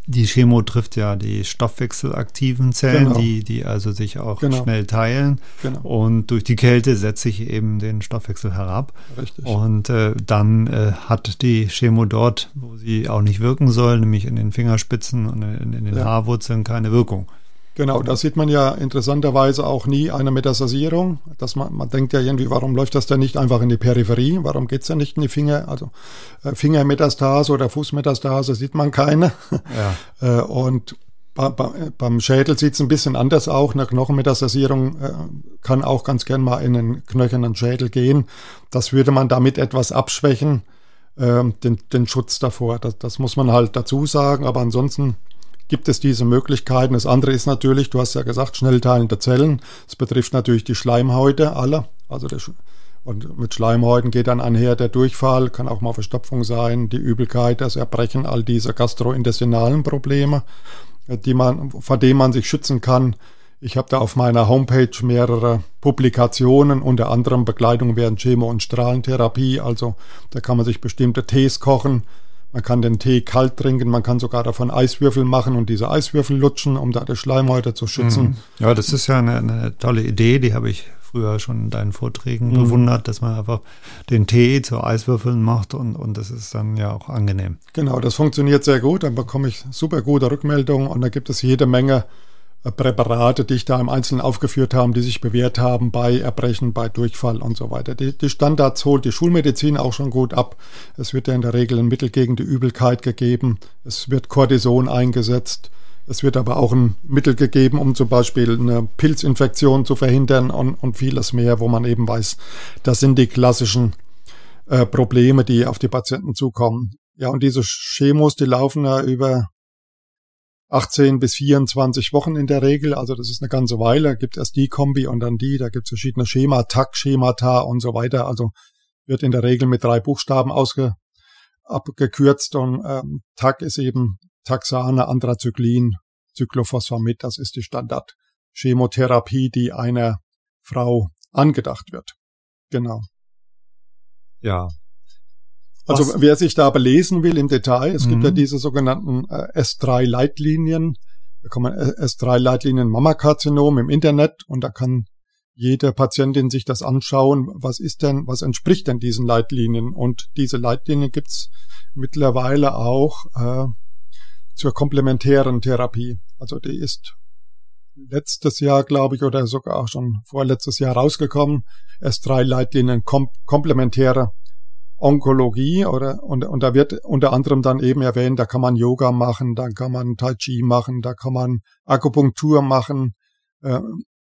die Chemo trifft ja die stoffwechselaktiven Zellen, genau. die, die also sich auch genau. schnell teilen. Genau. Und durch die Kälte setzt sich eben den Stoffwechsel herab. Richtig. Und äh, dann äh, hat die Chemo dort, wo sie auch nicht wirken soll, nämlich in den Fingerspitzen und in, in den ja. Haarwurzeln, keine Wirkung. Genau, da sieht man ja interessanterweise auch nie eine Metastasierung. Dass man, man denkt ja irgendwie, warum läuft das denn nicht einfach in die Peripherie? Warum geht's denn nicht in die Finger? Also äh, Fingermetastase oder Fußmetastase sieht man keine. Ja. äh, und bei, bei, beim Schädel sieht's ein bisschen anders auch. Eine Knochenmetastasierung äh, kann auch ganz gern mal in einen knöchernen Schädel gehen. Das würde man damit etwas abschwächen, äh, den, den Schutz davor. Das, das muss man halt dazu sagen. Aber ansonsten gibt es diese Möglichkeiten. Das andere ist natürlich, du hast ja gesagt, schnell teilende Zellen. Das betrifft natürlich die Schleimhäute aller. Also der, und mit Schleimhäuten geht dann einher der Durchfall, kann auch mal Verstopfung sein, die Übelkeit, das Erbrechen, all diese gastrointestinalen Probleme, die man, vor denen man sich schützen kann. Ich habe da auf meiner Homepage mehrere Publikationen, unter anderem Begleitung während Chemo- und Strahlentherapie. Also da kann man sich bestimmte Tees kochen, man kann den Tee kalt trinken, man kann sogar davon Eiswürfel machen und diese Eiswürfel lutschen, um da die Schleimhäute zu schützen. Mhm. Ja, das ist ja eine, eine tolle Idee, die habe ich früher schon in deinen Vorträgen mhm. bewundert, dass man einfach den Tee zu Eiswürfeln macht und, und das ist dann ja auch angenehm. Genau, das funktioniert sehr gut, dann bekomme ich super gute Rückmeldungen und da gibt es jede Menge Präparate, die ich da im Einzelnen aufgeführt habe, die sich bewährt haben bei Erbrechen, bei Durchfall und so weiter. Die, die Standards holt die Schulmedizin auch schon gut ab. Es wird ja in der Regel ein Mittel gegen die Übelkeit gegeben. Es wird Cortison eingesetzt. Es wird aber auch ein Mittel gegeben, um zum Beispiel eine Pilzinfektion zu verhindern und, und vieles mehr, wo man eben weiß, das sind die klassischen äh, Probleme, die auf die Patienten zukommen. Ja, und diese Chemos, die laufen ja über 18 bis 24 Wochen in der Regel. Also das ist eine ganze Weile. Gibt erst die Kombi und dann die. Da gibt es verschiedene Schema, TAC, Schemata und so weiter. Also wird in der Regel mit drei Buchstaben ausge, abgekürzt und ähm, TAC ist eben Taxane, Anthracyclin, Cyclophosphamid. Das ist die Standard-Chemotherapie, die einer Frau angedacht wird. Genau. Ja, also Was? wer sich da belesen will im Detail, es mhm. gibt ja mhm. diese sogenannten äh, S3-Leitlinien. Da kann man äh, S3-Leitlinien Mammakarzinom im Internet und da kann jede Patientin sich das anschauen, was ist denn, was entspricht denn diesen Leitlinien? Und diese Leitlinien gibt's mittlerweile auch äh, zur komplementären Therapie. Also die ist letztes Jahr, glaube ich, oder sogar auch schon vorletztes Jahr rausgekommen. S3-Leitlinien kom komplementäre Onkologie oder und, und da wird unter anderem dann eben erwähnt, da kann man Yoga machen, da kann man Tai Chi machen, da kann man Akupunktur machen, äh,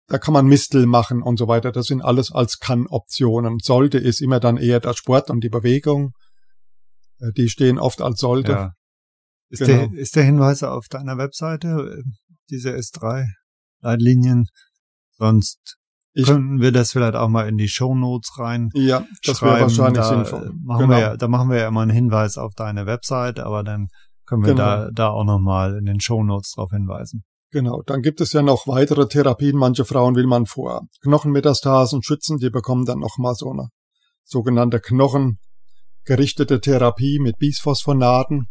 da kann man Mistel machen und so weiter. Das sind alles als Kann-Optionen. Sollte ist immer dann eher der Sport und die Bewegung. Äh, die stehen oft als sollte. Ja. Ist, genau. der, ist der Hinweis auf deiner Webseite, äh, diese S3-Leitlinien? Sonst ich, Könnten wir das vielleicht auch mal in die Show Notes rein? Ja, das wäre wahrscheinlich da sinnvoll. Machen genau. wir, da machen wir ja immer einen Hinweis auf deine Website, aber dann können wir genau. da, da auch nochmal in den Show Notes drauf hinweisen. Genau, dann gibt es ja noch weitere Therapien. Manche Frauen will man vor Knochenmetastasen schützen. Die bekommen dann nochmal so eine sogenannte knochengerichtete Therapie mit Bisphosphonaten.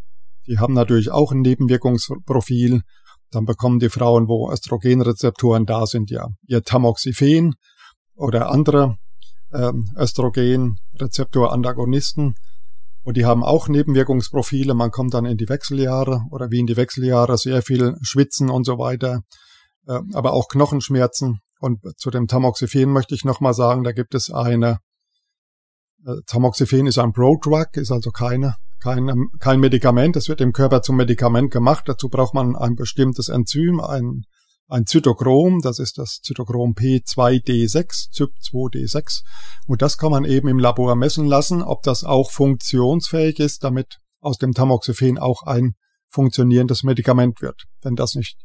Die haben natürlich auch ein Nebenwirkungsprofil. Dann bekommen die Frauen, wo Östrogenrezeptoren da sind, ja ihr Tamoxifen oder andere ähm, Östrogenrezeptorantagonisten. Und die haben auch Nebenwirkungsprofile. Man kommt dann in die Wechseljahre oder wie in die Wechseljahre sehr viel Schwitzen und so weiter, äh, aber auch Knochenschmerzen. Und zu dem Tamoxifen möchte ich nochmal sagen, da gibt es eine, äh, Tamoxifen ist ein Prodrug, ist also keine kein, kein Medikament. Das wird im Körper zum Medikament gemacht. Dazu braucht man ein bestimmtes Enzym, ein, ein Zytochrom. Das ist das Zytochrom P2D6, ZYP2D6. Und das kann man eben im Labor messen lassen, ob das auch funktionsfähig ist, damit aus dem Tamoxifen auch ein funktionierendes Medikament wird. Wenn das nicht,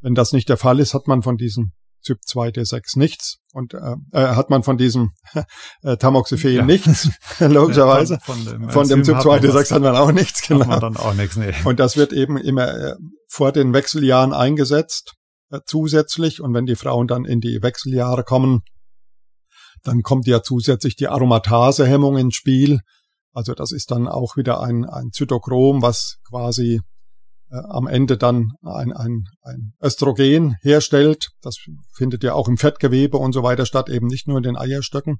wenn das nicht der Fall ist, hat man von diesem Typ 2 D6 nichts und äh, äh, hat man von diesem äh, Tamoxifen ja. nichts, logischerweise. Von, von dem, von dem Typ 2 D6 hat man auch nichts, genau. Hat man dann auch nichts, nee. Und das wird eben immer äh, vor den Wechseljahren eingesetzt, äh, zusätzlich. Und wenn die Frauen dann in die Wechseljahre kommen, dann kommt ja zusätzlich die Aromatasehemmung ins Spiel. Also das ist dann auch wieder ein, ein Zytochrom, was quasi äh, am Ende dann ein, ein, ein Östrogen herstellt. Das findet ja auch im Fettgewebe und so weiter statt, eben nicht nur in den Eierstöcken.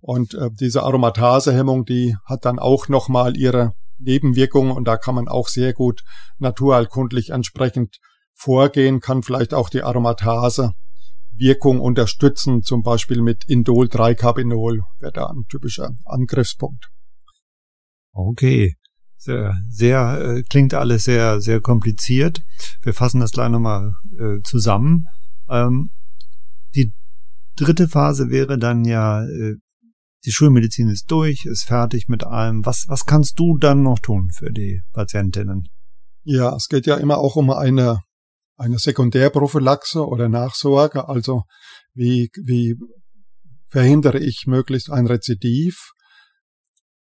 Und äh, diese Aromatasehemmung, die hat dann auch nochmal ihre Nebenwirkungen und da kann man auch sehr gut naturheilkundlich entsprechend vorgehen, kann vielleicht auch die Aromatase Wirkung unterstützen, zum Beispiel mit Indol-3-Carbinol wäre da ein typischer Angriffspunkt. Okay. Sehr, sehr, äh, klingt alles sehr, sehr kompliziert. Wir fassen das gleich nochmal äh, zusammen. Ähm, die dritte Phase wäre dann ja, äh, die Schulmedizin ist durch, ist fertig mit allem. Was, was kannst du dann noch tun für die Patientinnen? Ja, es geht ja immer auch um eine, eine Sekundärprophylaxe oder Nachsorge. Also wie, wie verhindere ich möglichst ein Rezidiv?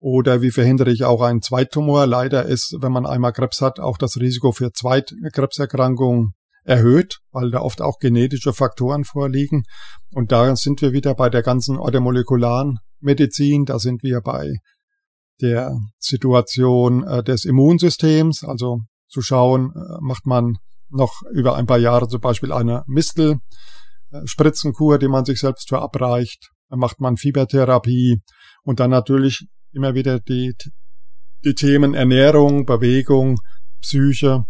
Oder wie verhindere ich auch einen Zweittumor? Leider ist, wenn man einmal Krebs hat, auch das Risiko für Zweitkrebserkrankungen erhöht, weil da oft auch genetische Faktoren vorliegen. Und da sind wir wieder bei der ganzen orthomolekularen Medizin. Da sind wir bei der Situation äh, des Immunsystems, also zu schauen, äh, macht man noch über ein paar Jahre zum Beispiel eine Mistelspritzenkur, die man sich selbst verabreicht, macht man Fiebertherapie und dann natürlich immer wieder die, die Themen Ernährung, Bewegung, Psyche,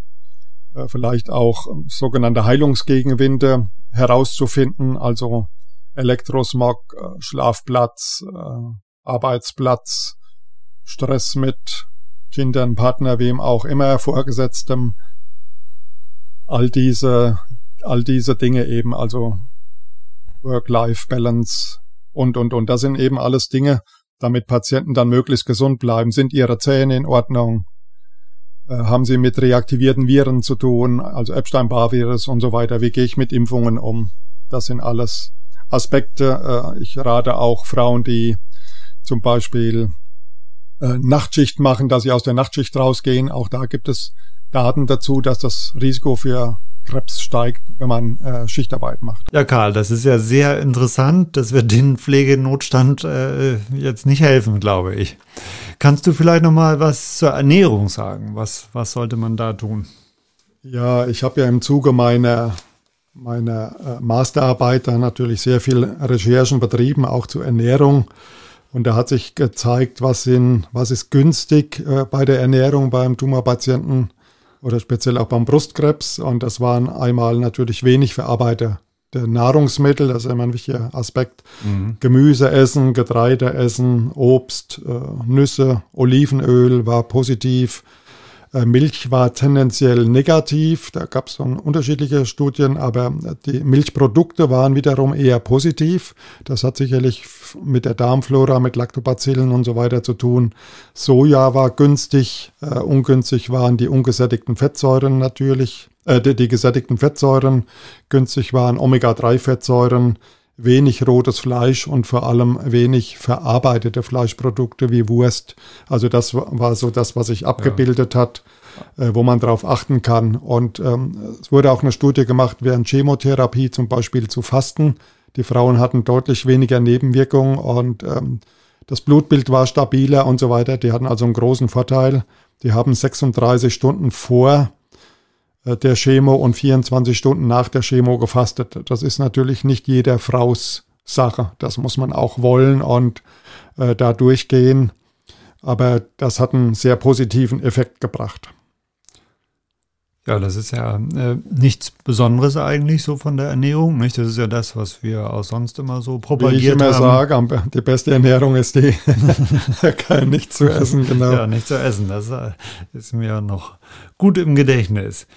äh, vielleicht auch sogenannte Heilungsgegenwinde herauszufinden, also Elektrosmog, äh, Schlafplatz, äh, Arbeitsplatz, Stress mit Kindern, Partner, wem auch immer, Vorgesetztem, all diese, all diese Dinge eben, also Work-Life-Balance und, und, und. Das sind eben alles Dinge, damit Patienten dann möglichst gesund bleiben? Sind ihre Zähne in Ordnung? Äh, haben sie mit reaktivierten Viren zu tun, also Epstein-Barr-Virus und so weiter? Wie gehe ich mit Impfungen um? Das sind alles Aspekte. Äh, ich rate auch Frauen, die zum Beispiel äh, Nachtschicht machen, dass sie aus der Nachtschicht rausgehen. Auch da gibt es Daten dazu, dass das Risiko für Krebs steigt, wenn man äh, Schichtarbeit macht. Ja, Karl, das ist ja sehr interessant. Das wird den Pflegenotstand äh, jetzt nicht helfen, glaube ich. Kannst du vielleicht noch mal was zur Ernährung sagen? Was, was sollte man da tun? Ja, ich habe ja im Zuge meiner meiner äh, Masterarbeit da natürlich sehr viel Recherchen betrieben, auch zur Ernährung. Und da hat sich gezeigt, was, sind, was ist günstig äh, bei der Ernährung beim Tumorpatienten oder speziell auch beim Brustkrebs. Und das waren einmal natürlich wenig verarbeitete Nahrungsmittel, das ist immer ein wichtiger Aspekt. Mhm. Gemüse essen, Getreide essen, Obst, äh, Nüsse, Olivenöl war positiv. Äh, Milch war tendenziell negativ, da gab es unterschiedliche Studien, aber die Milchprodukte waren wiederum eher positiv. Das hat sicherlich mit der Darmflora, mit Lactobacillen und so weiter zu tun. Soja war günstig, uh, ungünstig waren die ungesättigten Fettsäuren natürlich, äh, die, die gesättigten Fettsäuren, günstig waren Omega-3-Fettsäuren, wenig rotes Fleisch und vor allem wenig verarbeitete Fleischprodukte wie Wurst. Also das war so das, was sich abgebildet ja. hat, äh, wo man darauf achten kann. Und ähm, es wurde auch eine Studie gemacht, während Chemotherapie zum Beispiel zu fasten. Die Frauen hatten deutlich weniger Nebenwirkungen und ähm, das Blutbild war stabiler und so weiter. Die hatten also einen großen Vorteil. Die haben 36 Stunden vor der Chemo und 24 Stunden nach der Chemo gefastet. Das ist natürlich nicht jeder Fraus Sache. Das muss man auch wollen und äh, da durchgehen. Aber das hat einen sehr positiven Effekt gebracht. Ja, das ist ja äh, nichts Besonderes eigentlich so von der Ernährung, nicht? Das ist ja das, was wir auch sonst immer so propagiert Wie ich immer haben. sage, die beste Ernährung ist die, kein nicht zu essen, genau. Ja, nicht zu essen, das äh, ist mir noch gut im Gedächtnis.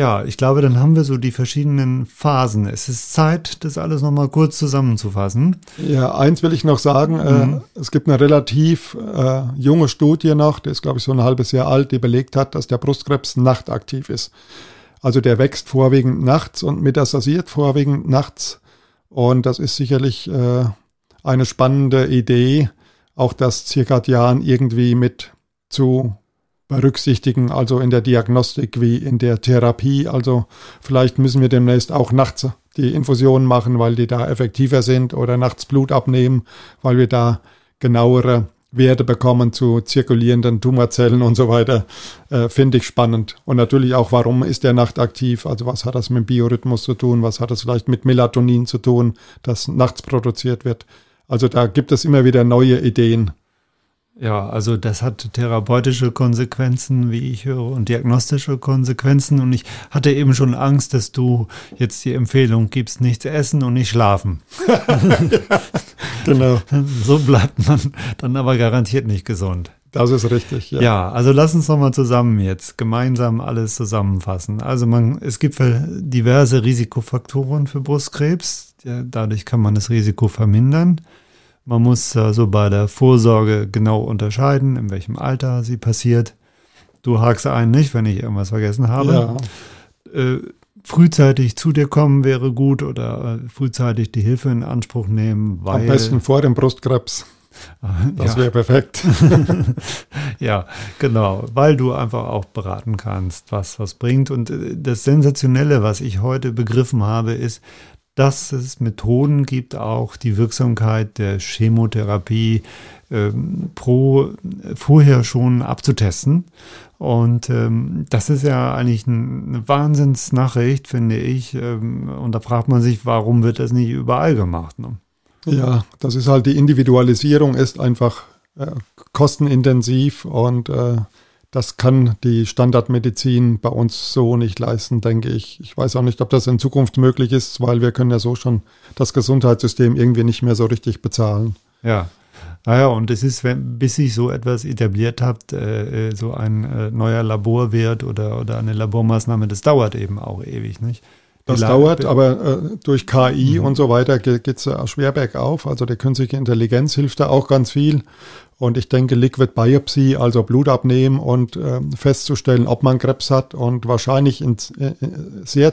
Ja, ich glaube, dann haben wir so die verschiedenen Phasen. Es ist Zeit, das alles nochmal kurz zusammenzufassen. Ja, eins will ich noch sagen. Äh, mhm. Äh, es gibt eine relativ äh, junge Studie noch, die ist, glaube ich, so ein halbes Jahr alt, die belegt hat, dass der Brustkrebs nachtaktiv ist. Also der wächst vorwiegend nachts und metastasiert vorwiegend nachts. Und das ist sicherlich äh, eine spannende Idee, auch das Zirkadian irgendwie mit zu berücksichtigen, also in der Diagnostik wie in der Therapie. Also vielleicht müssen wir demnächst auch nachts die Infusionen machen, weil die da effektiver sind oder nachts Blut abnehmen, weil wir da genauere Werte bekommen zu zirkulierenden Tumorzellen und so weiter, äh, finde ich spannend. Und natürlich auch, warum ist der nachtaktiv? Also was hat das mit dem Biorhythmus zu tun? Was hat das vielleicht mit Melatonin zu tun, das nachts produziert wird? Also da gibt es immer wieder neue Ideen. Ja, also das hat therapeutische Konsequenzen, wie ich höre, und diagnostische Konsequenzen. Und ich hatte eben schon Angst, dass du jetzt die Empfehlung gibst, nichts essen und nicht schlafen. ja, genau. So bleibt man dann aber garantiert nicht gesund. Das ist richtig, ja. Ja, also lass uns nochmal zusammen jetzt gemeinsam alles zusammenfassen. Also man, es gibt diverse Risikofaktoren für Brustkrebs. Dadurch kann man das Risiko vermindern. Man muss also bei der Vorsorge genau unterscheiden, in welchem Alter sie passiert. Du hakst ein nicht, wenn ich irgendwas vergessen habe. Ja. Äh, frühzeitig zu dir kommen wäre gut oder äh, frühzeitig die Hilfe in Anspruch nehmen. Weil, Am besten vor dem Brustkrebs. Das ja. wäre perfekt. ja, genau, weil du einfach auch beraten kannst, was was bringt. Und äh, das Sensationelle, was ich heute begriffen habe, ist, dass es Methoden gibt, auch die Wirksamkeit der Chemotherapie ähm, pro vorher schon abzutesten. Und ähm, das ist ja eigentlich eine Wahnsinnsnachricht, finde ich. Ähm, und da fragt man sich, warum wird das nicht überall gemacht? Ne? Ja, das ist halt die Individualisierung ist einfach äh, kostenintensiv und äh, das kann die Standardmedizin bei uns so nicht leisten, denke ich. Ich weiß auch nicht, ob das in Zukunft möglich ist, weil wir können ja so schon das Gesundheitssystem irgendwie nicht mehr so richtig bezahlen. Ja. Naja, und es ist, wenn, bis sich so etwas etabliert habt, äh, äh, so ein äh, neuer Laborwert oder, oder eine Labormaßnahme, das dauert eben auch ewig, nicht? Das dauert, aber äh, durch KI mhm. und so weiter geht es schwer bergauf. Also die künstliche Intelligenz hilft da auch ganz viel. Und ich denke, Liquid Biopsy, also Blut abnehmen und äh, festzustellen, ob man Krebs hat und wahrscheinlich in äh, sehr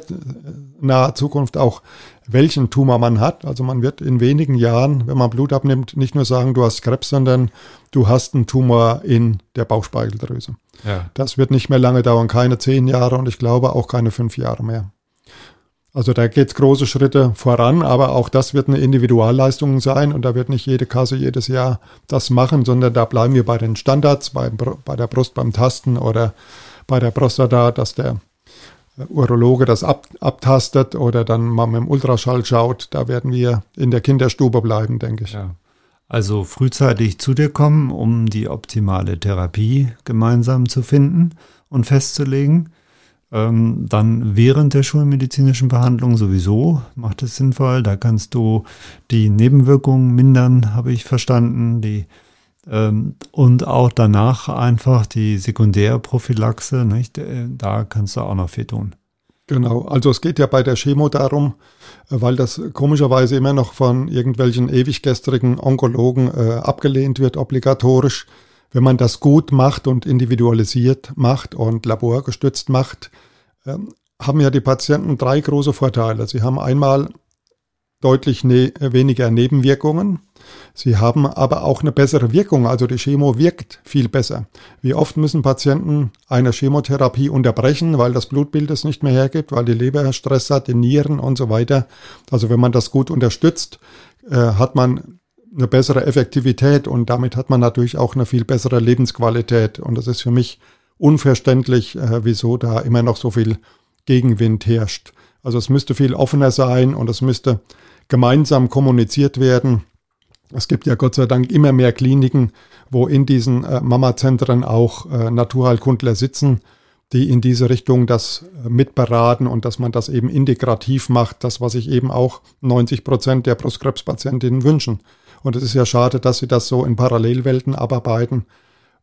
naher Zukunft auch, welchen Tumor man hat. Also man wird in wenigen Jahren, wenn man Blut abnimmt, nicht nur sagen, du hast Krebs, sondern du hast einen Tumor in der Bauchspeicheldrüse. Ja. Das wird nicht mehr lange dauern, keine zehn Jahre und ich glaube auch keine fünf Jahre mehr. Also da geht es große Schritte voran, aber auch das wird eine Individualleistung sein und da wird nicht jede Kasse jedes Jahr das machen, sondern da bleiben wir bei den Standards, bei, bei der Brust beim Tasten oder bei der Prostata, dass der Urologe das ab, abtastet oder dann mal mit dem Ultraschall schaut. Da werden wir in der Kinderstube bleiben, denke ich. Ja. Also frühzeitig zu dir kommen, um die optimale Therapie gemeinsam zu finden und festzulegen. Ähm, dann während der schulmedizinischen Behandlung sowieso macht es sinnvoll. Da kannst du die Nebenwirkungen mindern, habe ich verstanden. Die, ähm, und auch danach einfach die Sekundärprophylaxe, nicht? Äh, da kannst du auch noch viel tun. Genau, also es geht ja bei der Chemo darum, weil das komischerweise immer noch von irgendwelchen ewiggestrigen Onkologen äh, abgelehnt wird, obligatorisch wenn man das gut macht und individualisiert macht und laborgestützt macht, ähm, haben ja die Patienten drei große Vorteile. Sie haben einmal deutlich ne weniger Nebenwirkungen. Sie haben aber auch eine bessere Wirkung, also die Chemo wirkt viel besser. Wie oft müssen Patienten eine Chemotherapie unterbrechen, weil das Blutbild es nicht mehr hergibt, weil die Leber Stress hat, die Nieren und so weiter. Also wenn man das gut unterstützt, äh, hat man eine bessere Effektivität und damit hat man natürlich auch eine viel bessere Lebensqualität. Und das ist für mich unverständlich, äh, wieso da immer noch so viel Gegenwind herrscht. Also es müsste viel offener sein und es müsste gemeinsam kommuniziert werden. Es gibt ja Gott sei Dank immer mehr Kliniken, wo in diesen äh, Mama-Zentren auch äh, Naturheilkundler sitzen, die in diese Richtung das äh, mitberaten und dass man das eben integrativ macht, das, was sich eben auch 90 Prozent der Brustkrebspatientinnen wünschen. Und es ist ja schade, dass sie das so in Parallelwelten abarbeiten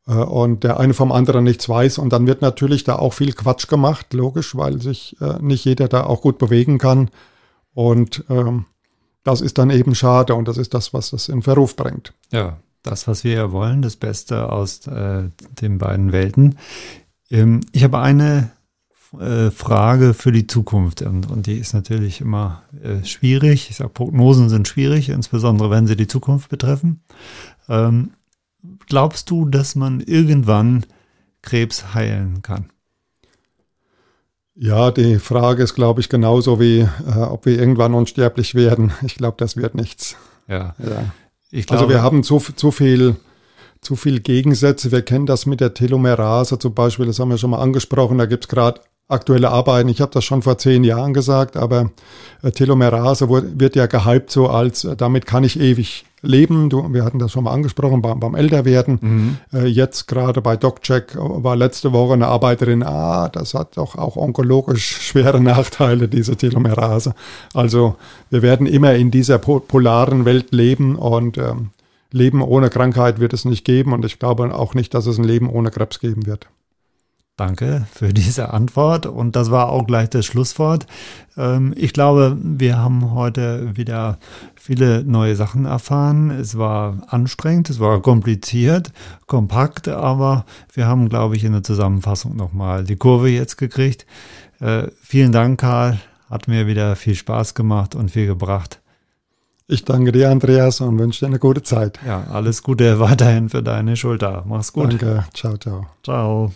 äh, und der eine vom anderen nichts weiß. Und dann wird natürlich da auch viel Quatsch gemacht, logisch, weil sich äh, nicht jeder da auch gut bewegen kann. Und ähm, das ist dann eben schade und das ist das, was das in Verruf bringt. Ja, das, was wir ja wollen, das Beste aus äh, den beiden Welten. Ähm, ich habe eine äh, Frage für die Zukunft und, und die ist natürlich immer äh, schwierig. Ich sage, Prognosen sind schwierig, insbesondere wenn sie die Zukunft betreffen. Ähm, glaubst du, dass man irgendwann Krebs heilen kann? Ja, die Frage ist, glaube ich, genauso wie, äh, ob wir irgendwann unsterblich werden. Ich glaube, das wird nichts. Ja. ja. Glaube, also wir haben zu, zu viel zu viel Gegensätze. Wir kennen das mit der Telomerase zum Beispiel, das haben wir schon mal angesprochen. Da gibt es gerade aktuelle Arbeiten. Ich habe das schon vor zehn Jahren gesagt, aber äh, Telomerase wird ja gehypt so als, äh, damit kann ich ewig leben. Du, wir hatten das schon mal angesprochen beim, beim Älterwerden. Mhm. Äh, jetzt gerade bei DocCheck war letzte Woche eine Arbeiterin, ah, das hat doch auch onkologisch schwere Nachteile, diese Telomerase. Also wir werden immer in dieser polaren Welt leben und ähm, Leben ohne Krankheit wird es nicht geben und ich glaube auch nicht, dass es ein Leben ohne Krebs geben wird. Danke für diese Antwort und das war auch gleich das Schlusswort. Ähm, ich glaube, wir haben heute wieder viele neue Sachen erfahren. Es war anstrengend, es war kompliziert, kompakt, aber wir haben, glaube ich, in der Zusammenfassung nochmal die Kurve jetzt gekriegt. Äh, vielen Dank, Karl. Hat mir wieder viel Spaß gemacht und viel gebracht. Ich danke dir, Andreas, und wünsche dir eine gute Zeit. Ja, alles Gute weiterhin für deine Schulter. Mach's gut. Danke. Ciao, ciao. Ciao.